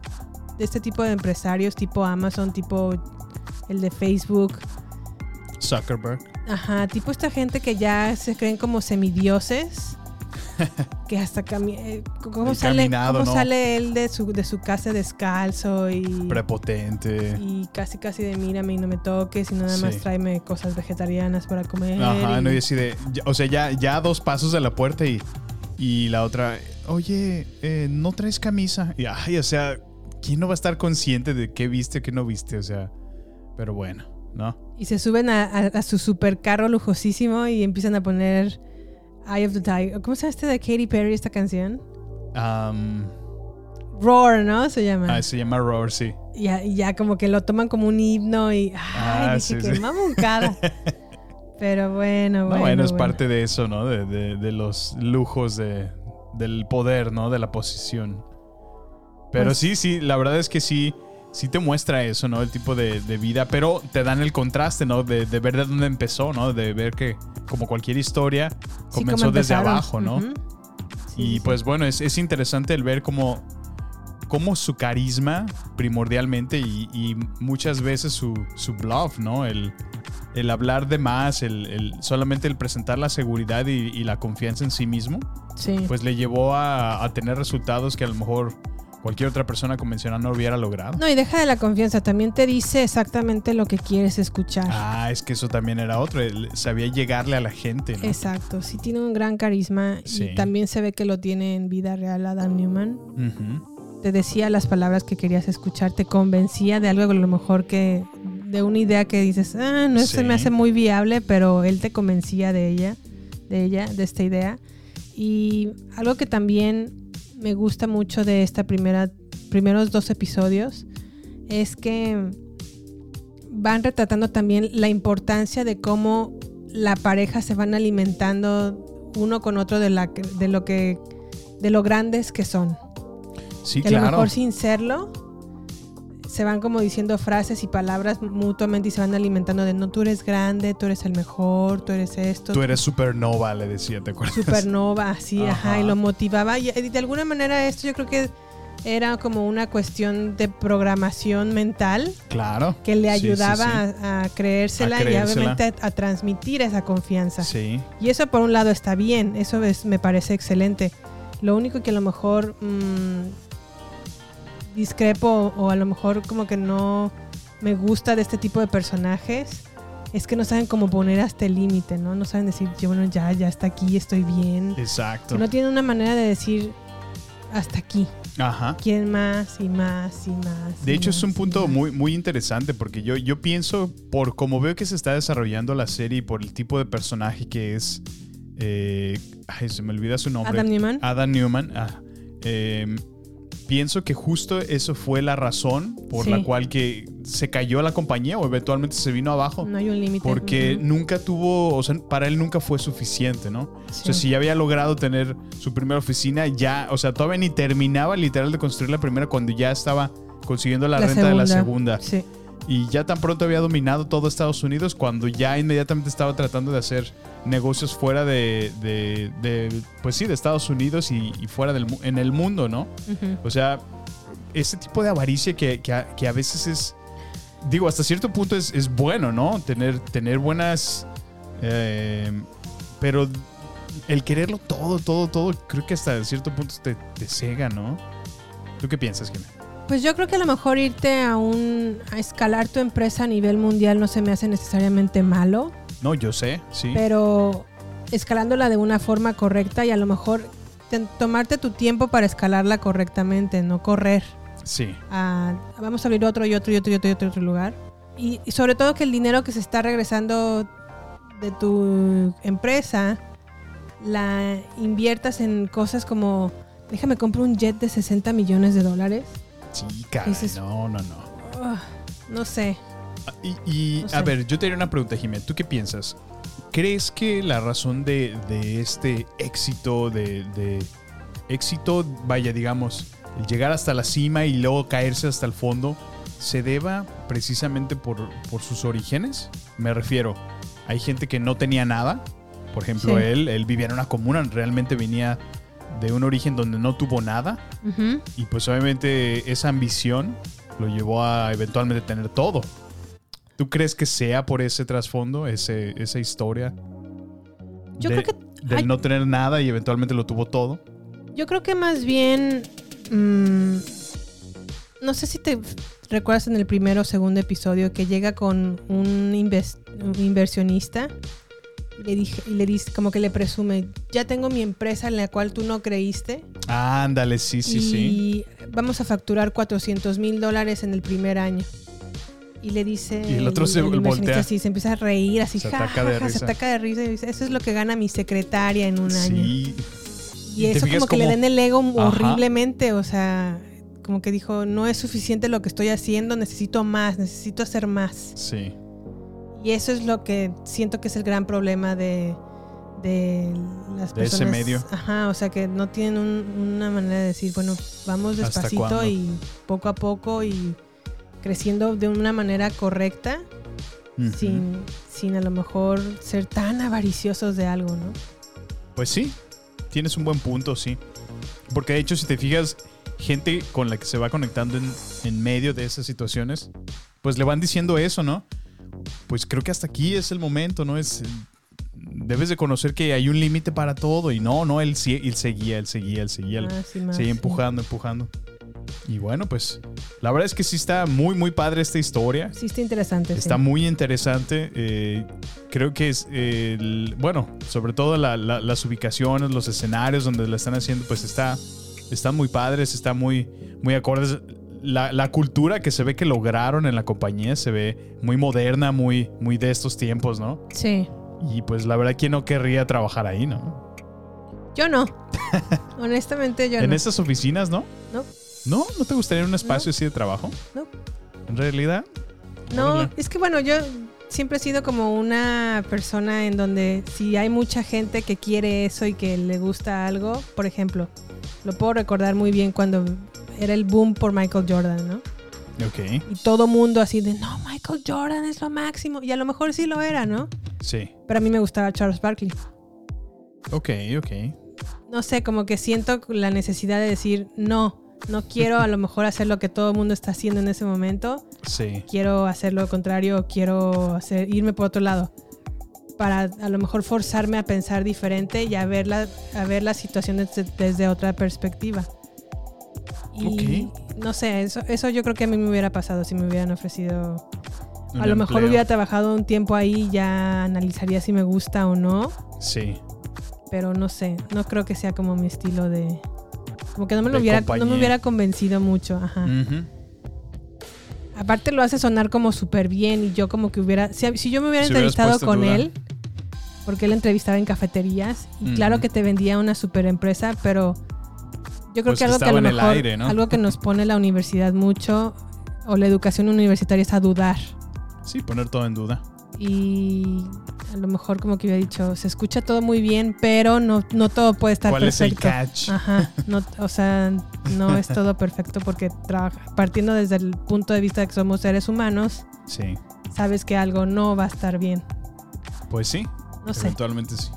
de este tipo de empresarios, tipo Amazon, tipo el de Facebook. Zuckerberg. Ajá, tipo esta gente que ya se creen como semidioses. que hasta cami eh, cómo El sale caminado, cómo ¿no? sale él de su de su casa descalzo y Prepotente. y casi casi de mírame y no me toques y nada más tráeme cosas vegetarianas para comer. Ajá, y- no, y así de. ya- o sea, ya, ya dos pasos de la puerta y, y la otra, oye, eh, no traes camisa. Y ay, o sea, ¿quién no va a estar consciente de qué viste, qué no viste? O sea, pero bueno, ¿no? Y se suben a, a- a su supercarro lujosísimo y empiezan a poner Eye of the Tiger. ¿Cómo se llama este de Katy Perry esta canción? Am, Roar, ¿no? Se llama. ah, se llama Roar, sí. Y ya, ya como que lo toman como un himno y ay, Ah, dije sí, que sí. mamucada. Pero bueno, No, bueno. bueno, es bueno. parte de eso, ¿no? De, de- de los lujos de, del poder, ¿no? De la posición. Pero Pues- sí, sí, la verdad es que sí, sí te muestra eso, ¿no? El tipo de, de vida, pero te dan el contraste, ¿no? De, de ver de dónde empezó, ¿no? De ver que, como cualquier historia, comenzó desde abajo, ¿no? Sí, y pues bueno, es, es interesante el ver cómo, cómo su carisma primordialmente y, y muchas veces su, su bluff, ¿no? El, el hablar de más, el, el- solamente el presentar la seguridad y, y la confianza en sí mismo, Sí. pues le llevó a, a tener resultados que a lo mejor cualquier otra persona convencional no hubiera logrado. No, y deja de la confianza, también te dice exactamente lo que quieres escuchar. Ah, es que eso también era otro, él sabía llegarle a la gente, ¿no? Exacto, sí tiene un gran carisma Sí. y también se ve que lo tiene en vida real Adam Newman. Te decía las palabras que querías escuchar, te convencía de algo a lo mejor que de una idea que dices, ah, no se me Sí. hace muy viable, pero él te convencía de ella, de ella, de esta idea. Y algo que también me gusta mucho de esta primera primeros dos episodios es que van retratando también la importancia de cómo la pareja se van alimentando uno con otro de la de lo que de lo grandes que son. Sí, que a lo claro. mejor sin serlo se van como diciendo frases y palabras mutuamente y se van alimentando de no, tú eres grande, tú eres el mejor, tú eres esto. Tú eres supernova, le decía, ¿te acuerdas? supernova, así, ajá. Ajá. y lo motivaba. Y de alguna manera esto yo creo que era como una cuestión de programación mental Claro. que le Sí, sí, ayudaba sí. A, a creérsela A y obviamente a, a transmitir esa confianza. Sí. Y eso por un lado está bien, eso es, me parece excelente. Lo único que a lo mejor mm, discrepo o a lo mejor como que no me gusta de este tipo de personajes es que no saben cómo poner hasta el límite, ¿no? No saben decir, yo bueno, ya, ya está aquí, estoy bien. Exacto. Que no tienen una manera de decir hasta aquí. Ajá. Quieren más y más y más. De y hecho, es un punto muy, muy interesante porque yo, yo pienso, por como veo que se está desarrollando la serie y por el tipo de personaje que es. eh, ay, se me olvida su nombre. Adam Newman. Adam Newman. ah, eh, pienso que justo eso fue la razón por Sí. la cual que se cayó la compañía o eventualmente se vino abajo. No hay un límite. Porque nunca tuvo, o sea, para él nunca fue suficiente, ¿no? O sea, si ya había logrado tener su primera oficina, ya, o sea, todavía ni terminaba literal de construir la primera cuando ya estaba consiguiendo la, La renta de la segunda. segunda. Sí. Y ya tan pronto había dominado todo Estados Unidos cuando ya inmediatamente estaba tratando de hacer negocios fuera de, de- de, pues sí, de Estados Unidos y, y fuera del en el mundo, ¿no? O sea, ese tipo de avaricia que, que a, que a veces es, digo, hasta cierto punto es, es bueno, ¿no? Tener, tener buenas, eh, pero el quererlo todo, todo, todo, creo que hasta cierto punto te, te cega, ¿no? ¿Tú qué piensas, Jimena? Pues yo creo que a lo mejor irte a un a escalar tu empresa a nivel mundial no se me hace necesariamente malo, No, yo sé, sí. pero escalándola de una forma correcta y a lo mejor te- tomarte tu tiempo para escalarla correctamente, no correr. Sí. a- vamos a abrir otro y otro y otro y otro y otro, otro lugar. Y, y sobre todo que el dinero que se está regresando de tu empresa la inviertas en cosas como déjame comprar un jet de 60 millones de dólares. Dices- no, no, no. Ah, no sé. Y, y, No sé. a ver, yo te haría una pregunta, Jimena. ¿Tú qué piensas? ¿Crees que la razón de, de este éxito, de, de éxito, vaya, digamos, el llegar hasta la cima y luego caerse hasta el fondo, se deba precisamente por, por sus orígenes? Me refiero, hay gente que no tenía nada. Por ejemplo, Sí. él, él vivía en una comuna, realmente venía de un origen donde no tuvo nada. Y pues obviamente esa ambición lo llevó a eventualmente tener todo. ¿Tú crees que sea por ese trasfondo, ese, esa historia? Yo de- creo que Del no tener nada y eventualmente lo tuvo todo. Yo creo que más bien. mm, no sé si te recuerdas en el primero o segundo episodio que llega con un, inves- un inversionista y le, dije, y le dice, como que le presume: Ya tengo mi empresa en la cual tú no creíste. Ándale, sí, sí, y sí. vamos a facturar 400 mil dólares en el primer año. Y le dice. Y el otro se inversionista voltea. así, se empieza a reír, así, Se ja, ataca ja, de ja, se ataca de risa y dice: Eso es lo que gana mi secretaria en un año. Y, te eso como que le den el ego Ajá. horriblemente, o sea, como que dijo, no es suficiente lo que estoy haciendo, necesito más, necesito hacer más. Sí. Y eso es lo que siento que es el gran problema de, de las De ese personas. medio. Ajá, o sea, que no tienen un- una manera de decir, bueno, vamos ¿Hasta despacito y poco a poco y creciendo de una manera correcta, sin, sin a lo mejor ser tan avariciosos de algo, ¿no? Pues sí, tienes un buen punto, sí. Porque de hecho, si te fijas, gente con la que se va conectando en, en medio de esas situaciones, pues le van diciendo eso, ¿no? Pues creo que hasta aquí es el momento, ¿no? Es, debes de conocer que hay un límite para todo. Y no, no, él, sí- él seguía, él seguía, él seguía, él Más más, seguía sí. empujando, empujando. Y bueno, pues la verdad es que sí está muy, muy padre esta historia. Sí, está interesante. sí. Está muy interesante. eh, creo que es, eh, el- bueno, sobre todo la- la- las ubicaciones, los escenarios donde la están haciendo, pues está, están muy padres, está muy, muy acordes. La, la cultura que se ve que lograron en la compañía se ve muy moderna, muy, muy de estos tiempos, ¿no? Sí. Y pues la verdad, ¿quién no querría trabajar ahí, no? Yo no. Honestamente, yo en no. esas oficinas, ¿no? No. ¿No? ¿No te gustaría un espacio así de trabajo? No. En realidad. No, Órale. es que bueno, yo siempre he sido como una persona en donde si hay mucha gente que quiere eso y que le gusta algo, por ejemplo, lo puedo recordar muy bien cuando era el boom por Michael Jordan, ¿no? Ok. Y todo mundo así de, no, Michael Jordan es lo máximo. Y a lo mejor sí lo era, ¿no? Sí. Pero a mí me gustaba Charles Barkley. Ok, ok. No sé, como que siento la necesidad de decir, no, no quiero a lo mejor hacer lo que todo el mundo está haciendo en ese momento. Sí. Quiero hacer lo contrario, quiero hacer, irme por otro lado. Para a lo mejor forzarme a pensar diferente y a ver la, a ver la situación desde, desde otra perspectiva. Y no sé, eso, eso yo creo que a mí me hubiera pasado si me hubieran ofrecido. Un a lo mejor hubiera trabajado un tiempo ahí, ya analizaría si me gusta o no. Sí. Pero no sé, no creo que sea como mi estilo de. Como que no me, lo hubiera, no me hubiera convencido mucho. Ajá. Aparte lo hace sonar como súper bien y yo como que hubiera... Si, si yo me hubiera Si entrevistado con él, porque él entrevistaba en cafeterías y claro que te vendía una super empresa, pero yo creo Pues que algo que a lo mejor, aire, ¿no? algo que nos pone la universidad mucho o la educación universitaria es a dudar Sí, poner todo en duda. y a lo mejor como que hubiera dicho, se escucha todo muy bien, pero no, no todo puede estar ¿Cuál es el perfecto. catch? Ajá, no, o sea, no es todo perfecto porque trabaja, partiendo desde el punto de vista de que somos seres humanos, Sí. sabes que algo no va a estar bien. Pues sí. No sé. Eventualmente sí.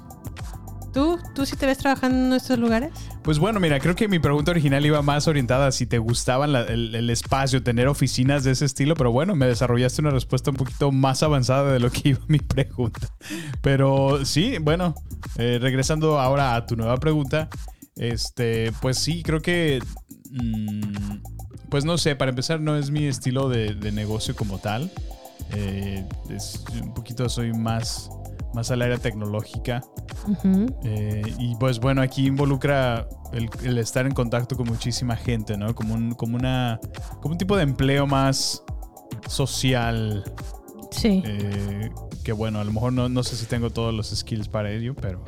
¿Tú, ¿Tú sí te ves trabajando en estos lugares? Pues bueno, mira, creo que mi pregunta original iba más orientada a si te gustaban el, espacio, tener oficinas de ese estilo, pero bueno, me desarrollaste una respuesta un poquito más avanzada de lo que iba mi pregunta. Pero sí, bueno, eh, regresando ahora a tu nueva pregunta, este, pues sí, creo que, mm, pues no sé, para empezar no es mi estilo de, de negocio como tal. Eh, es un poquito soy más, más al área tecnológica. Eh, y pues bueno, aquí involucra el, el estar en contacto con muchísima gente, ¿no? Como un, como una, como un tipo de empleo más social. Sí. Eh, que bueno, a lo mejor no, no sé si tengo todos los skills para ello, pero,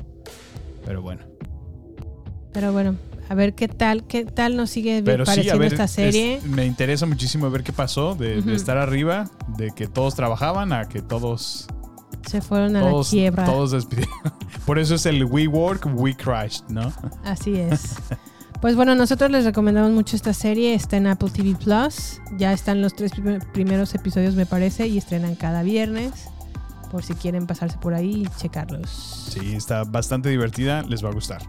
pero bueno. Pero bueno, a ver qué tal, qué tal nos sigue Pero sí, pareciendo ver, esta serie. es- me interesa muchísimo ver qué pasó de, estar arriba, de que todos trabajaban a que todos, Se fueron a todos, la quiebra. todos despidieron. Por eso es el We Work, We Crashed, ¿no? Así es. Pues bueno, nosotros les recomendamos mucho esta serie. Está en Apple TV Plus. Ya están los tres prim- primeros episodios, me parece, y estrenan cada viernes. Por si quieren pasarse por ahí y checarlos. Sí, está bastante divertida, les va a gustar.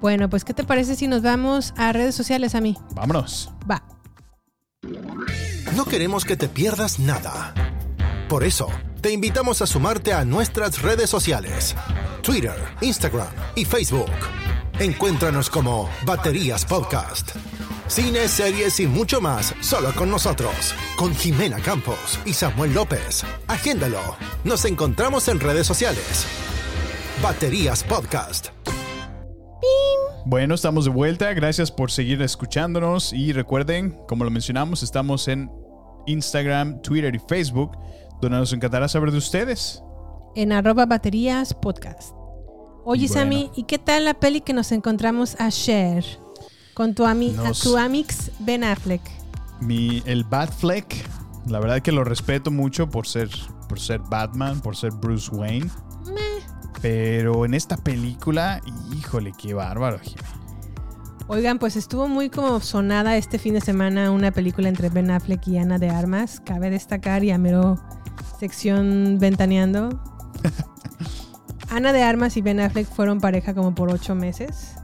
Bueno, pues ¿qué te parece si nos vamos a redes sociales a mí? Vámonos. Va. No queremos que te pierdas nada. Por eso, te invitamos a sumarte a nuestras redes sociales. Twitter, Instagram y Facebook. Encuéntranos como Baterías Podcast. Cine, series y mucho más solo con nosotros. Con Jimena Campos y Samuel López. Agéndalo. Nos encontramos en redes sociales. Baterías Podcast. Bueno, estamos de vuelta. Gracias por seguir escuchándonos. Y recuerden, como lo mencionamos, estamos en Instagram, Twitter y Facebook, donde nos encantará saber de ustedes. En arroba baterías podcast. Oye, bueno. Sammy, ¿y qué tal la peli que nos encontramos a Cher? Con tu, ami Nos- a tu amix Ben Affleck. Mi, el Batfleck, la verdad que lo respeto mucho por ser, por ser Batman, por ser Bruce Wayne. Pero en esta película, híjole, qué bárbaro. Oigan, pues estuvo muy como sonada este fin de semana una película entre Ben Affleck y Ana de Armas. Cabe destacar y a mero sección ventaneando. Ana de Armas y Ben Affleck fueron pareja como por ocho meses.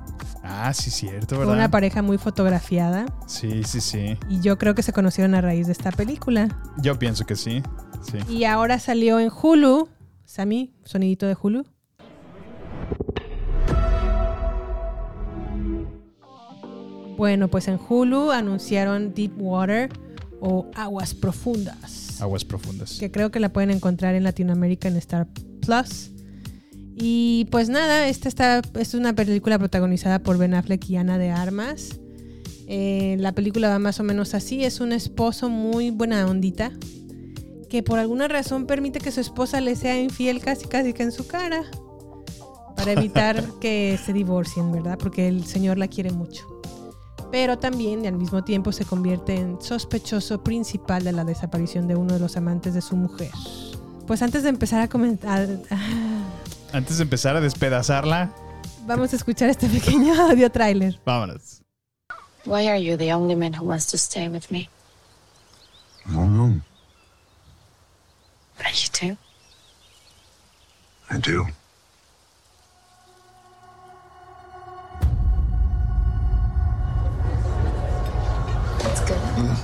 Ah, sí, cierto, Fue ¿verdad? una pareja muy fotografiada. Sí, sí, sí. Y yo creo que se conocieron a raíz de esta película. Yo pienso que sí. Sí. Y ahora salió en Hulu. Sammy, sonidito de Hulu. Bueno, pues en Hulu anunciaron Deep Water o Aguas Profundas, Aguas profundas. que creo que la pueden encontrar en Latinoamérica en Star Plus. Y pues nada, esta está, esta es una película protagonizada por Ben Affleck y Ana de Armas. Eh, la película va más o menos así, es un esposo muy buena ondita que por alguna razón permite que su esposa le sea infiel casi casi que en su cara para evitar que se divorcien, ¿verdad? Porque el señor la quiere mucho. Pero también y al mismo tiempo se convierte en sospechoso principal de la desaparición de uno de los amantes de su mujer. Pues antes de empezar a comentar, Antes de empezar a despedazarla, vamos a escuchar este pequeño audio tráiler. vámonos. Why are you the only man who wants to stay with me? I don't know. Are you too? I do. That's.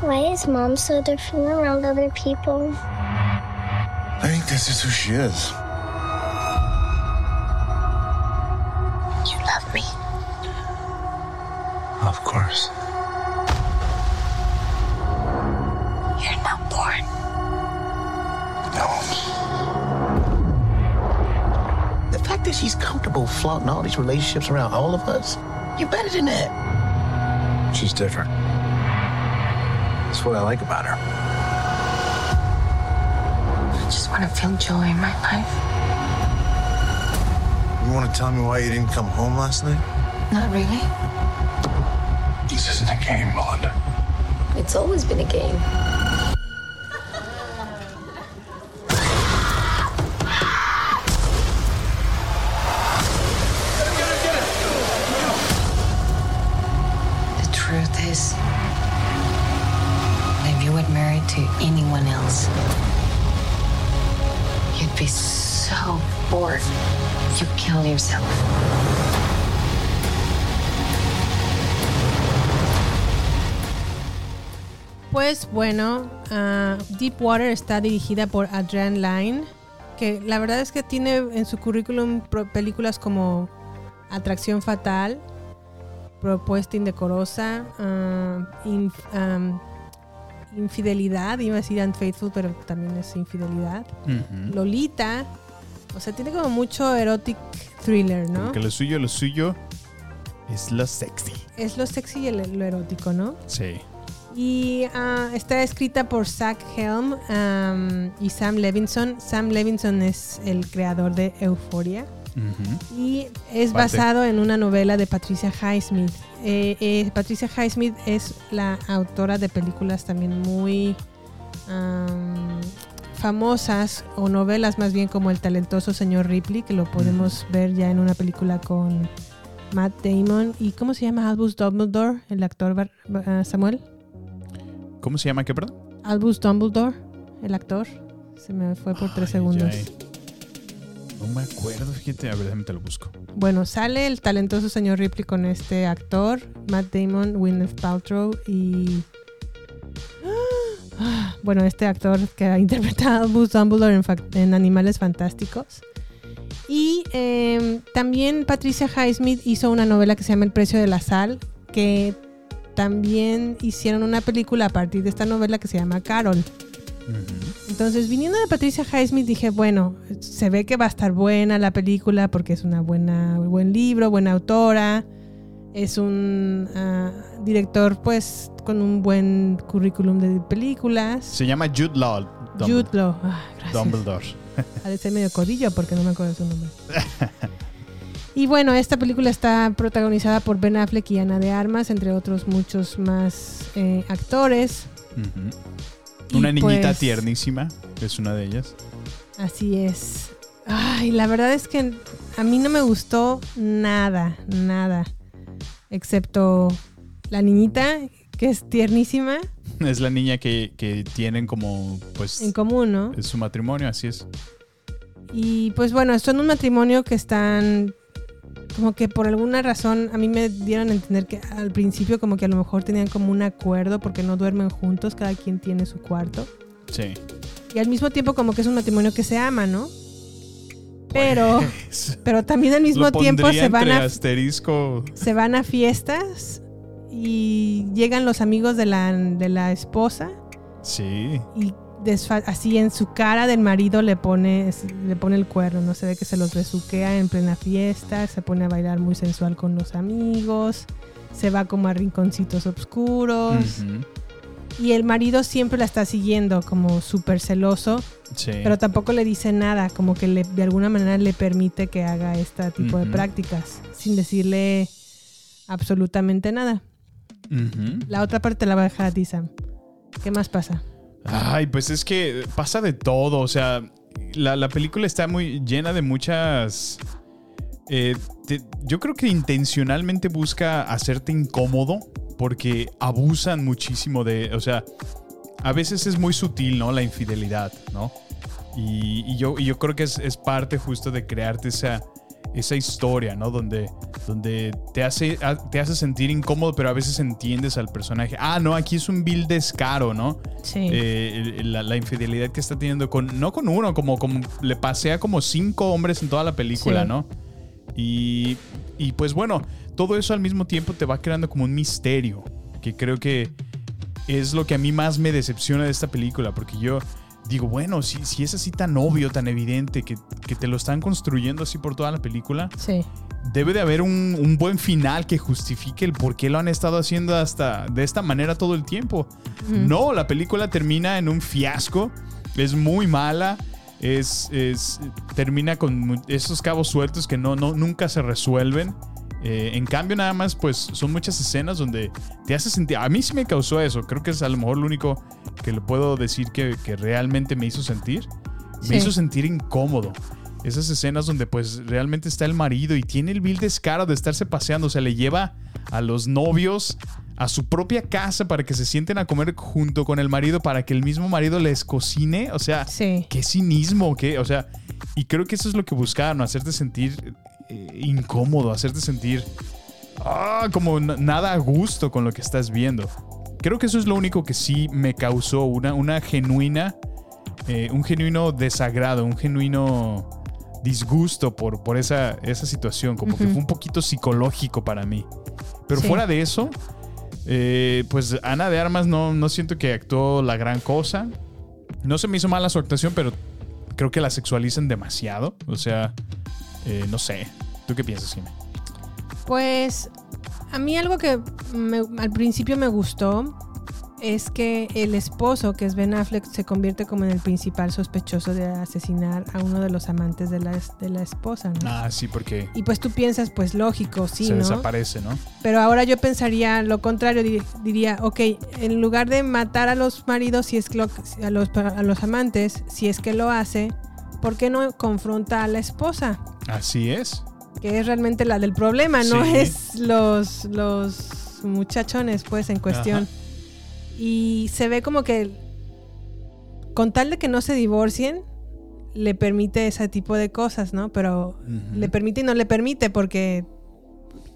Why is mom so different around other people? I think this is who she is. You love me. Of course. You're not born. The fact that she's comfortable flaunting all these relationships around all of us, you're better than that. She's different. That's what I like about her. I just want to feel joy in my life. You want to tell me why you didn't come home last night? Not really. This isn't a game, Melinda. It's always been a game. Pues bueno, ah, Deep Water está dirigida por Adrian Lyne, que la verdad es que tiene en su currículum películas como Atracción Fatal, Propuesta Indecorosa, ah, Inf- Infidelidad, iba a decir Unfaithful, pero también es Infidelidad. Lolita, o sea, tiene como mucho erotic thriller, ¿no? Porque lo suyo, lo suyo es lo sexy. Es lo sexy y el- lo erótico, ¿no? Sí. Y ah, está escrita por Zach Helm y Sam Levinson. Sam Levinson es el creador de Euphoria. Ujú. Y es basado en una novela de Patricia Highsmith. Eh, eh, Patricia Highsmith es la autora de películas también muy am, famosas, o novelas más bien como El talentoso señor Ripley, que lo podemos ver ya en una película con Matt Damon. ¿Y cómo se llama Albus Dumbledore, el actor Bar- Samuel? ¿Cómo se llama qué, perdón? Albus Dumbledore, el actor. Se me fue por tres segundos. ay. No me acuerdo, fíjate, a ver, déjame te lo busco. Bueno, sale el talentoso señor Ripley con este actor, Matt Damon, Gwyneth Paltrow y... Bueno, este actor que ha interpretado a Albus Dumbledore en Animales Fantásticos. Y eh, también Patricia Highsmith hizo una novela que se llama El precio de la sal, que también hicieron una película a partir de esta novela que se llama Carol. Entonces, viniendo de Patricia Highsmith, dije, bueno, se ve que va a estar buena la película porque es una buena, buen libro, buena autora. Es un ah, director, pues, con un buen currículum de películas. Se llama Jude Law. Jude Law. Ah, gracias. Dumbledore. Ser medio codillo porque no me acuerdo su nombre. Y bueno, esta película está protagonizada por Ben Affleck y Ana de Armas, entre otros muchos más eh, actores. Una niñita pues- tiernísima, es una de ellas. Así es. Ay, la verdad es que a mí no me gustó nada, nada. Excepto la niñita, que es tiernísima, Es la niña que, que tienen como, pues, en común, ¿no? es su matrimonio, así es. Y pues bueno, son un matrimonio que están como que por alguna razón a mí me dieron a entender que al principio como que a lo mejor tenían como un acuerdo porque no duermen juntos, cada quien tiene su cuarto. Sí. Y al mismo tiempo como que es un matrimonio que se ama, ¿no? Pero, pero también al mismo tiempo se van a asterisco. se van a fiestas y llegan los amigos de la, de la esposa Sí. y así en su cara del marido le pone, le pone el cuerno, no se ve que se los besuquea en plena fiesta, se pone a bailar muy sensual con los amigos, se va como a rinconcitos oscuros y el marido siempre la está siguiendo como súper celoso, Sí. pero tampoco le dice nada, como que le- de alguna manera le permite que haga este tipo de prácticas sin decirle absolutamente nada. La otra parte la va a dejar a ti, Sam. ¿Qué más pasa? Ay, pues es que pasa de todo. O sea, la, la película está muy llena de muchas. eh, yo creo que intencionalmente busca hacerte incómodo porque abusan muchísimo de, o sea, a veces es muy sutil, ¿no? La infidelidad, ¿no? Y, y yo, y yo creo que es, es parte justo de crearte esa, esa historia, ¿no? Donde, donde te, hace, te hace sentir incómodo, pero a veces entiendes al personaje. Ah, no, aquí es un vil descaro, ¿no? Sí. Eh, la infidelidad que está teniendo con, no con uno, como, como le pasea como cinco hombres en toda la película, Sí. ¿no? Y, y pues bueno, todo eso al mismo tiempo te va creando como un misterio, que creo que es lo que a mí más me decepciona de esta película, porque yo digo, bueno, si, si es así tan obvio, tan evidente, que, que te lo están construyendo así por toda la película, Sí. debe de haber un, un buen final que justifique el por qué lo han estado haciendo hasta de esta manera todo el tiempo. No, la película termina en un fiasco, es muy mala, es, es- termina con esos cabos sueltos que no, no, nunca se resuelven. Eh, en cambio, nada más, pues son muchas escenas donde te hace sentir. A mí sí me causó eso. Creo que es a lo mejor lo único que le puedo decir que, que realmente me hizo sentir. Me Sí. hizo sentir incómodo. Esas escenas donde pues realmente está el marido y tiene el vil descaro de estarse paseando. O sea, le lleva a los novios a su propia casa para que se sienten a comer junto con el marido para que el mismo marido les cocine. O sea, qué cinismo, qué, o sea, y creo que eso es lo que buscaron, hacerte sentir eh, incómodo, hacerte sentir ah, como nada a gusto con lo que estás viendo. Creo que eso es lo único que sí me causó una, una genuina, eh, un genuino desagrado, un genuino disgusto por, por esa, esa situación, como que fue un poquito psicológico para mí. Pero Sí. fuera de eso, eh, pues Ana de Armas no, no siento que actuó la gran cosa. No se me hizo mala su actuación, pero creo que la sexualizan demasiado. O sea, eh, no sé. ¿Tú qué piensas, Jimmy? Pues a mí algo que me- al principio me gustó es que el esposo, que es Ben Affleck, se convierte como en el principal sospechoso de asesinar a uno de los amantes de la, de la esposa, ¿no? Ah, sí, porque Y pues tú piensas, pues lógico, sí, se ¿no? desaparece, ¿no? Pero ahora yo pensaría lo contrario, di- diría, ok, en lugar de matar a los maridos, si es que lo- a, los, a los amantes, si es que lo hace, ¿por qué no confronta a la esposa? Así es. Que es realmente la del problema, no Sí. es los, los muchachones, pues, en cuestión. Ajá. Y se ve como que, con tal de que no se divorcien, le permite ese tipo de cosas, ¿no? Pero le permite y no le permite porque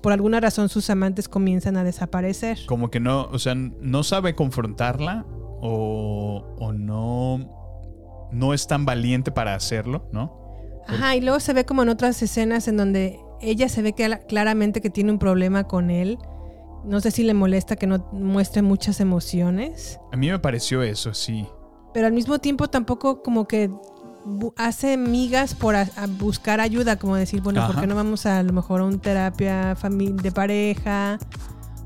por alguna razón sus amantes comienzan a desaparecer. Como que no, o sea, no sabe confrontarla o, o no, no es tan valiente para hacerlo, ¿no? Ajá, y luego se ve como en otras escenas en donde ella se ve que claramente que tiene un problema con él. No sé si le molesta que no muestre muchas emociones, A mí me pareció eso, sí. pero al mismo tiempo tampoco como que hace migas por a, a buscar ayuda, como decir, bueno, ¿por Ajá. qué no vamos a, a lo mejor a una terapia de pareja?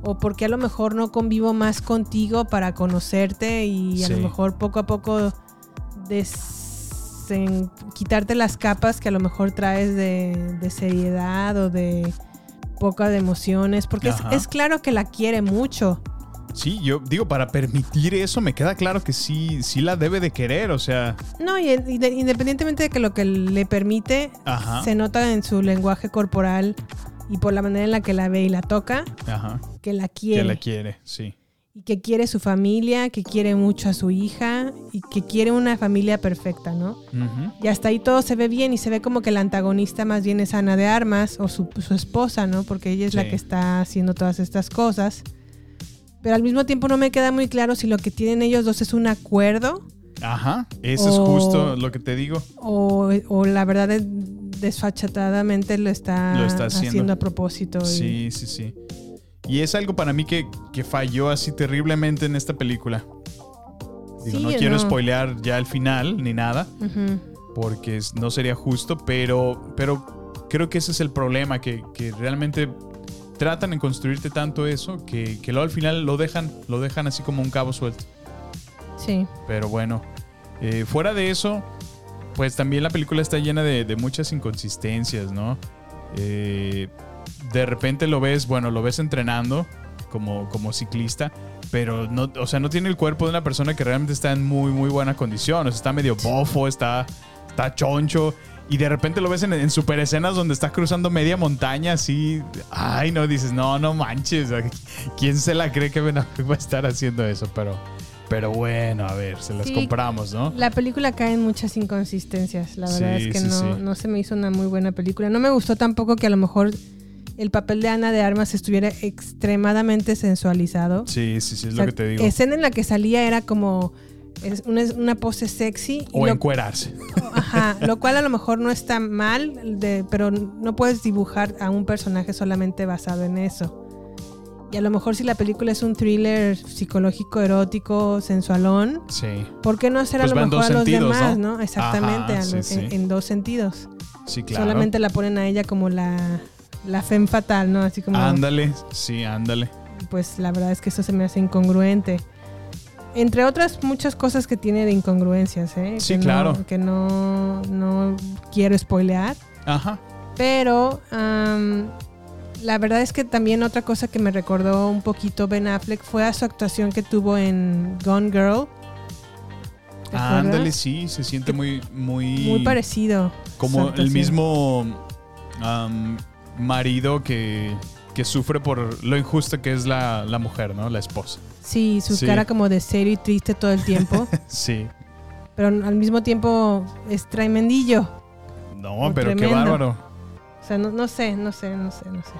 O porque a lo mejor no convivo más contigo para conocerte y a lo mejor poco a poco desen- quitarte las capas que a lo mejor traes de, de seriedad o de poca de emociones, porque es, claro que la quiere mucho. Sí, yo digo, para permitir eso me queda claro que sí, sí la debe de querer, o sea, No, y, y de- independientemente de que lo que le permite, Ajá. se nota en su lenguaje corporal y por la manera en la que la ve y la toca, ajá, que la que quiere. la quiere, sí. Y que quiere su familia, que quiere mucho a su hija y que quiere una familia perfecta, ¿no? Y hasta ahí todo se ve bien y se ve como que la antagonista más bien es Ana de Armas o su, su esposa, ¿no? Porque ella es la que está haciendo todas estas cosas. Pero al mismo tiempo no me queda muy claro si lo que tienen ellos dos es un acuerdo Ajá, eso es justo lo que te digo. o, o la verdad es- desfachatadamente lo está, Lo está haciendo. a propósito. y- Sí, sí, sí. Y es algo para mí que, que falló así terriblemente en esta película. Digo, Sí, no quiero no. spoilear ya el final ni nada, porque no sería justo, pero, pero creo que ese es el problema, que, que realmente tratan de construirte tanto eso que, que luego al final lo dejan, lo dejan así como un cabo suelto. Sí. Pero bueno, eh, fuera de eso, pues también la película está llena de, de muchas inconsistencias, ¿no? Eh, de repente lo ves, bueno, lo ves entrenando como, como ciclista, pero no, o sea, no tiene el cuerpo de una persona que realmente está en muy, muy buena condición. O sea, está medio bofo, está, está choncho. Y de repente lo ves en, en super escenas donde está cruzando media montaña así. Ay, no, dices, no, no manches. ¿Quién se la cree que va a estar haciendo eso? Pero, pero bueno, a ver, se las Sí. compramos, ¿no? La película cae en muchas inconsistencias. La verdad Sí, es que sí, no, no se me hizo una muy buena película. No me gustó tampoco que a lo mejor el papel de Ana de Armas estuviera extremadamente sensualizado. Sí, sí, sí, es O sea, lo que te digo. Escena en la que salía era como es una, una pose sexy. O lo- encuerarse. Ajá, lo cual a lo mejor no está mal, de, pero no puedes dibujar a un personaje solamente basado en eso. Y a lo mejor si la película es un thriller psicológico, erótico, sensualón, Sí. ¿por qué no hacer Pues a lo mejor a los sentidos, demás, ¿no? ¿no? Exactamente, Ajá, a sí, los- sí. En, en dos sentidos. Sí, claro. Solamente la ponen a ella como la, la femme fatal, ¿no? Así como, Ándale, sí, ándale. pues la verdad es que eso se me hace incongruente. Entre otras muchas cosas que tiene de incongruencias, ¿eh? Sí, que no- claro. que no, no quiero spoilear. Ajá. Pero la verdad es que también otra cosa que me recordó un poquito Ben Affleck fue a su actuación que tuvo en Gone Girl. ¿Te Ándale, sí, se siente muy, muy. Muy parecido. Como el mismo marido que, que sufre por lo injusto que es la, la mujer, ¿no? La esposa. Sí, su Sí. cara como de serio y triste todo el tiempo. Sí. pero al mismo tiempo es tremendillo. No, pero qué bárbaro. O sea, no, no sé, no sé, no sé, no sé.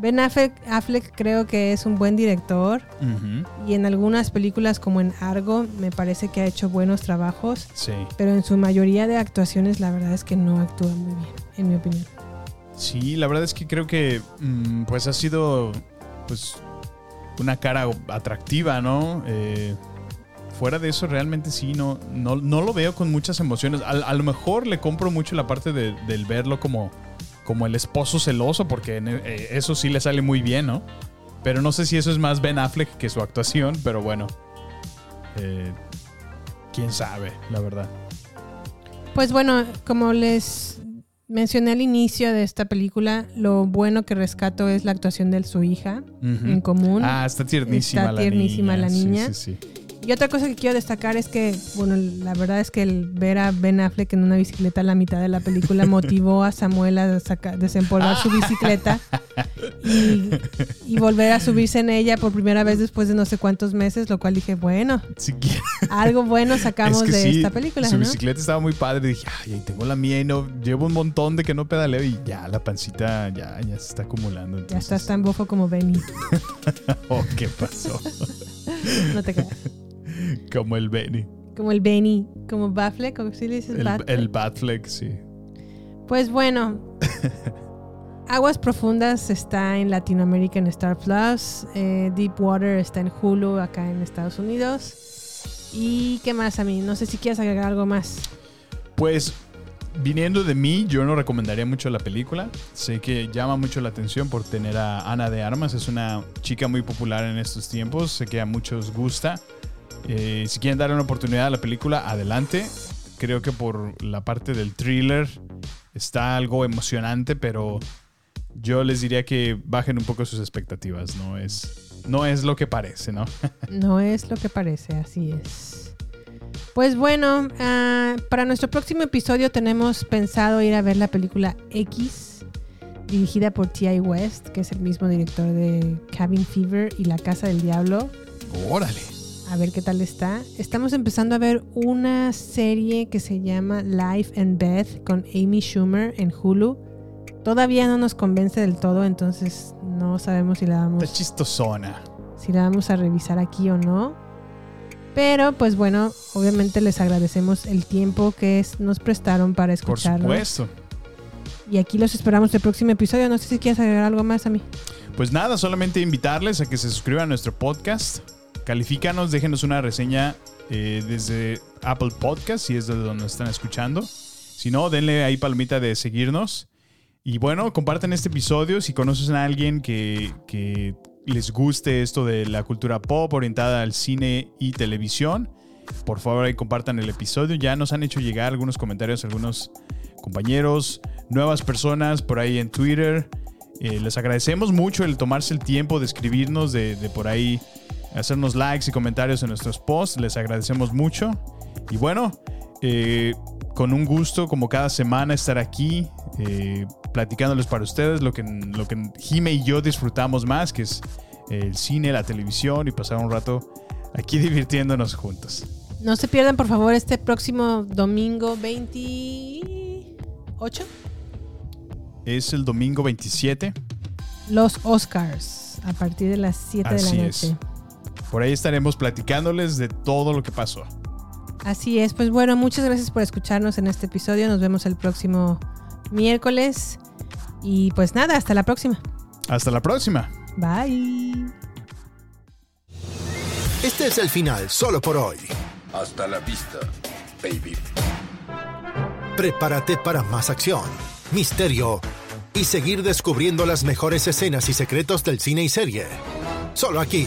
Ben Affleck, Affleck creo que es un buen director y en algunas películas como en Argo me parece que ha hecho buenos trabajos, Sí. pero en su mayoría de actuaciones la verdad es que no actúa muy bien, en mi opinión. Sí, la verdad es que creo que mm, pues ha sido pues una cara atractiva, ¿no? Eh, fuera de eso, realmente sí, no, no, no lo veo con muchas emociones. A, lo mejor le compro mucho la parte de- del verlo como, como el esposo celoso, porque eh, eso sí le sale muy bien, ¿no? Pero no sé si eso es más Ben Affleck que su actuación, pero bueno. Eh, Quién sabe, la verdad. Pues bueno, como les mencioné al inicio de esta película, lo bueno que rescato es la actuación de su hija en común. Ah, está tiernísima Está la tiernísima niña. la Sí, niña. sí, sí. Y otra cosa que quiero destacar es que, bueno, la verdad es que el ver a Ben Affleck en una bicicleta a la mitad de la película motivó a Samuel a saca- desempolvar su bicicleta y, y volver a subirse en ella por primera vez después de no sé cuántos meses, lo cual dije, bueno, algo bueno sacamos Es que de sí, esta película, Su ¿no? bicicleta estaba muy padre. Dije, ay, ahí tengo la mía y no llevo un montón de que no pedaleo y ya la pancita ya, ya se está acumulando. Ya estás tan bofo como Benny. oh, ¿qué pasó? No te creas. Como el Benny. Como el Benny, como Baffleck, como si le dices El, Batfleck. el Batfleck, sí. Pues bueno, Aguas Profundas está en Latinoamérica en Star Plus, eh, Deep Water está en Hulu acá en Estados Unidos. ¿Y qué más a mí? No sé si quieres agregar algo más. Pues viniendo de mí, yo no recomendaría mucho la película. Sé que llama mucho la atención por tener a Ana de Armas. Es una chica muy popular en estos tiempos. Sé que a muchos gusta. Eh, si quieren darle una oportunidad a la película, adelante. Creo que por la parte del thriller está algo emocionante, pero yo les diría que bajen un poco sus expectativas. No es, no es lo que parece, ¿no? No es lo que parece, así es. Pues bueno, ah, para nuestro próximo episodio tenemos pensado ir a ver la película X, dirigida por T.I. West, que es el mismo director de Cabin Fever y La Casa del Diablo. Órale. A ver qué tal está. Estamos empezando a ver una serie que se llama Life and Beth con Amy Schumer en Hulu. Todavía no nos convence del todo, entonces no sabemos si la vamos Está chistosona. si la vamos a revisar aquí o no. Pero pues bueno, obviamente les agradecemos el tiempo que nos prestaron para Por escucharnos. supuesto. Y aquí los esperamos el próximo episodio. No sé si quieres agregar algo más a mí. Pues nada, solamente invitarles a que se suscriban a nuestro podcast. Califícanos, déjenos una reseña eh, desde Apple Podcast, si es de donde nos están escuchando. Si no, denle ahí palomita de seguirnos. Y bueno, compartan este episodio si conocen a alguien que, que les guste esto de la cultura pop orientada al cine y televisión. Por favor, ahí compartan el episodio. Ya nos han hecho llegar algunos comentarios, algunos compañeros, nuevas personas por ahí en Twitter. Eh, les agradecemos mucho el tomarse el tiempo de escribirnos, de, de por ahí hacernos likes y comentarios en nuestros posts. Les agradecemos mucho. Y bueno, eh, con un gusto, como cada semana, estar aquí eh, platicándoles para ustedes lo que, lo que Jime y yo disfrutamos más, que es el cine, la televisión y pasar un rato aquí divirtiéndonos juntos. No se pierdan, por favor, este próximo domingo 28. Es el domingo 27. Los Oscars, a partir de las 7 de la noche. es. Por ahí estaremos platicándoles de todo lo que pasó. Así es, pues bueno, muchas gracias por escucharnos en este episodio. Nos vemos el próximo miércoles. Y pues nada, hasta la próxima. Hasta la próxima. Bye. Este es el final solo por hoy. Hasta la vista, baby. Prepárate para más acción, misterio y seguir descubriendo las mejores escenas y secretos del cine y serie. Solo aquí,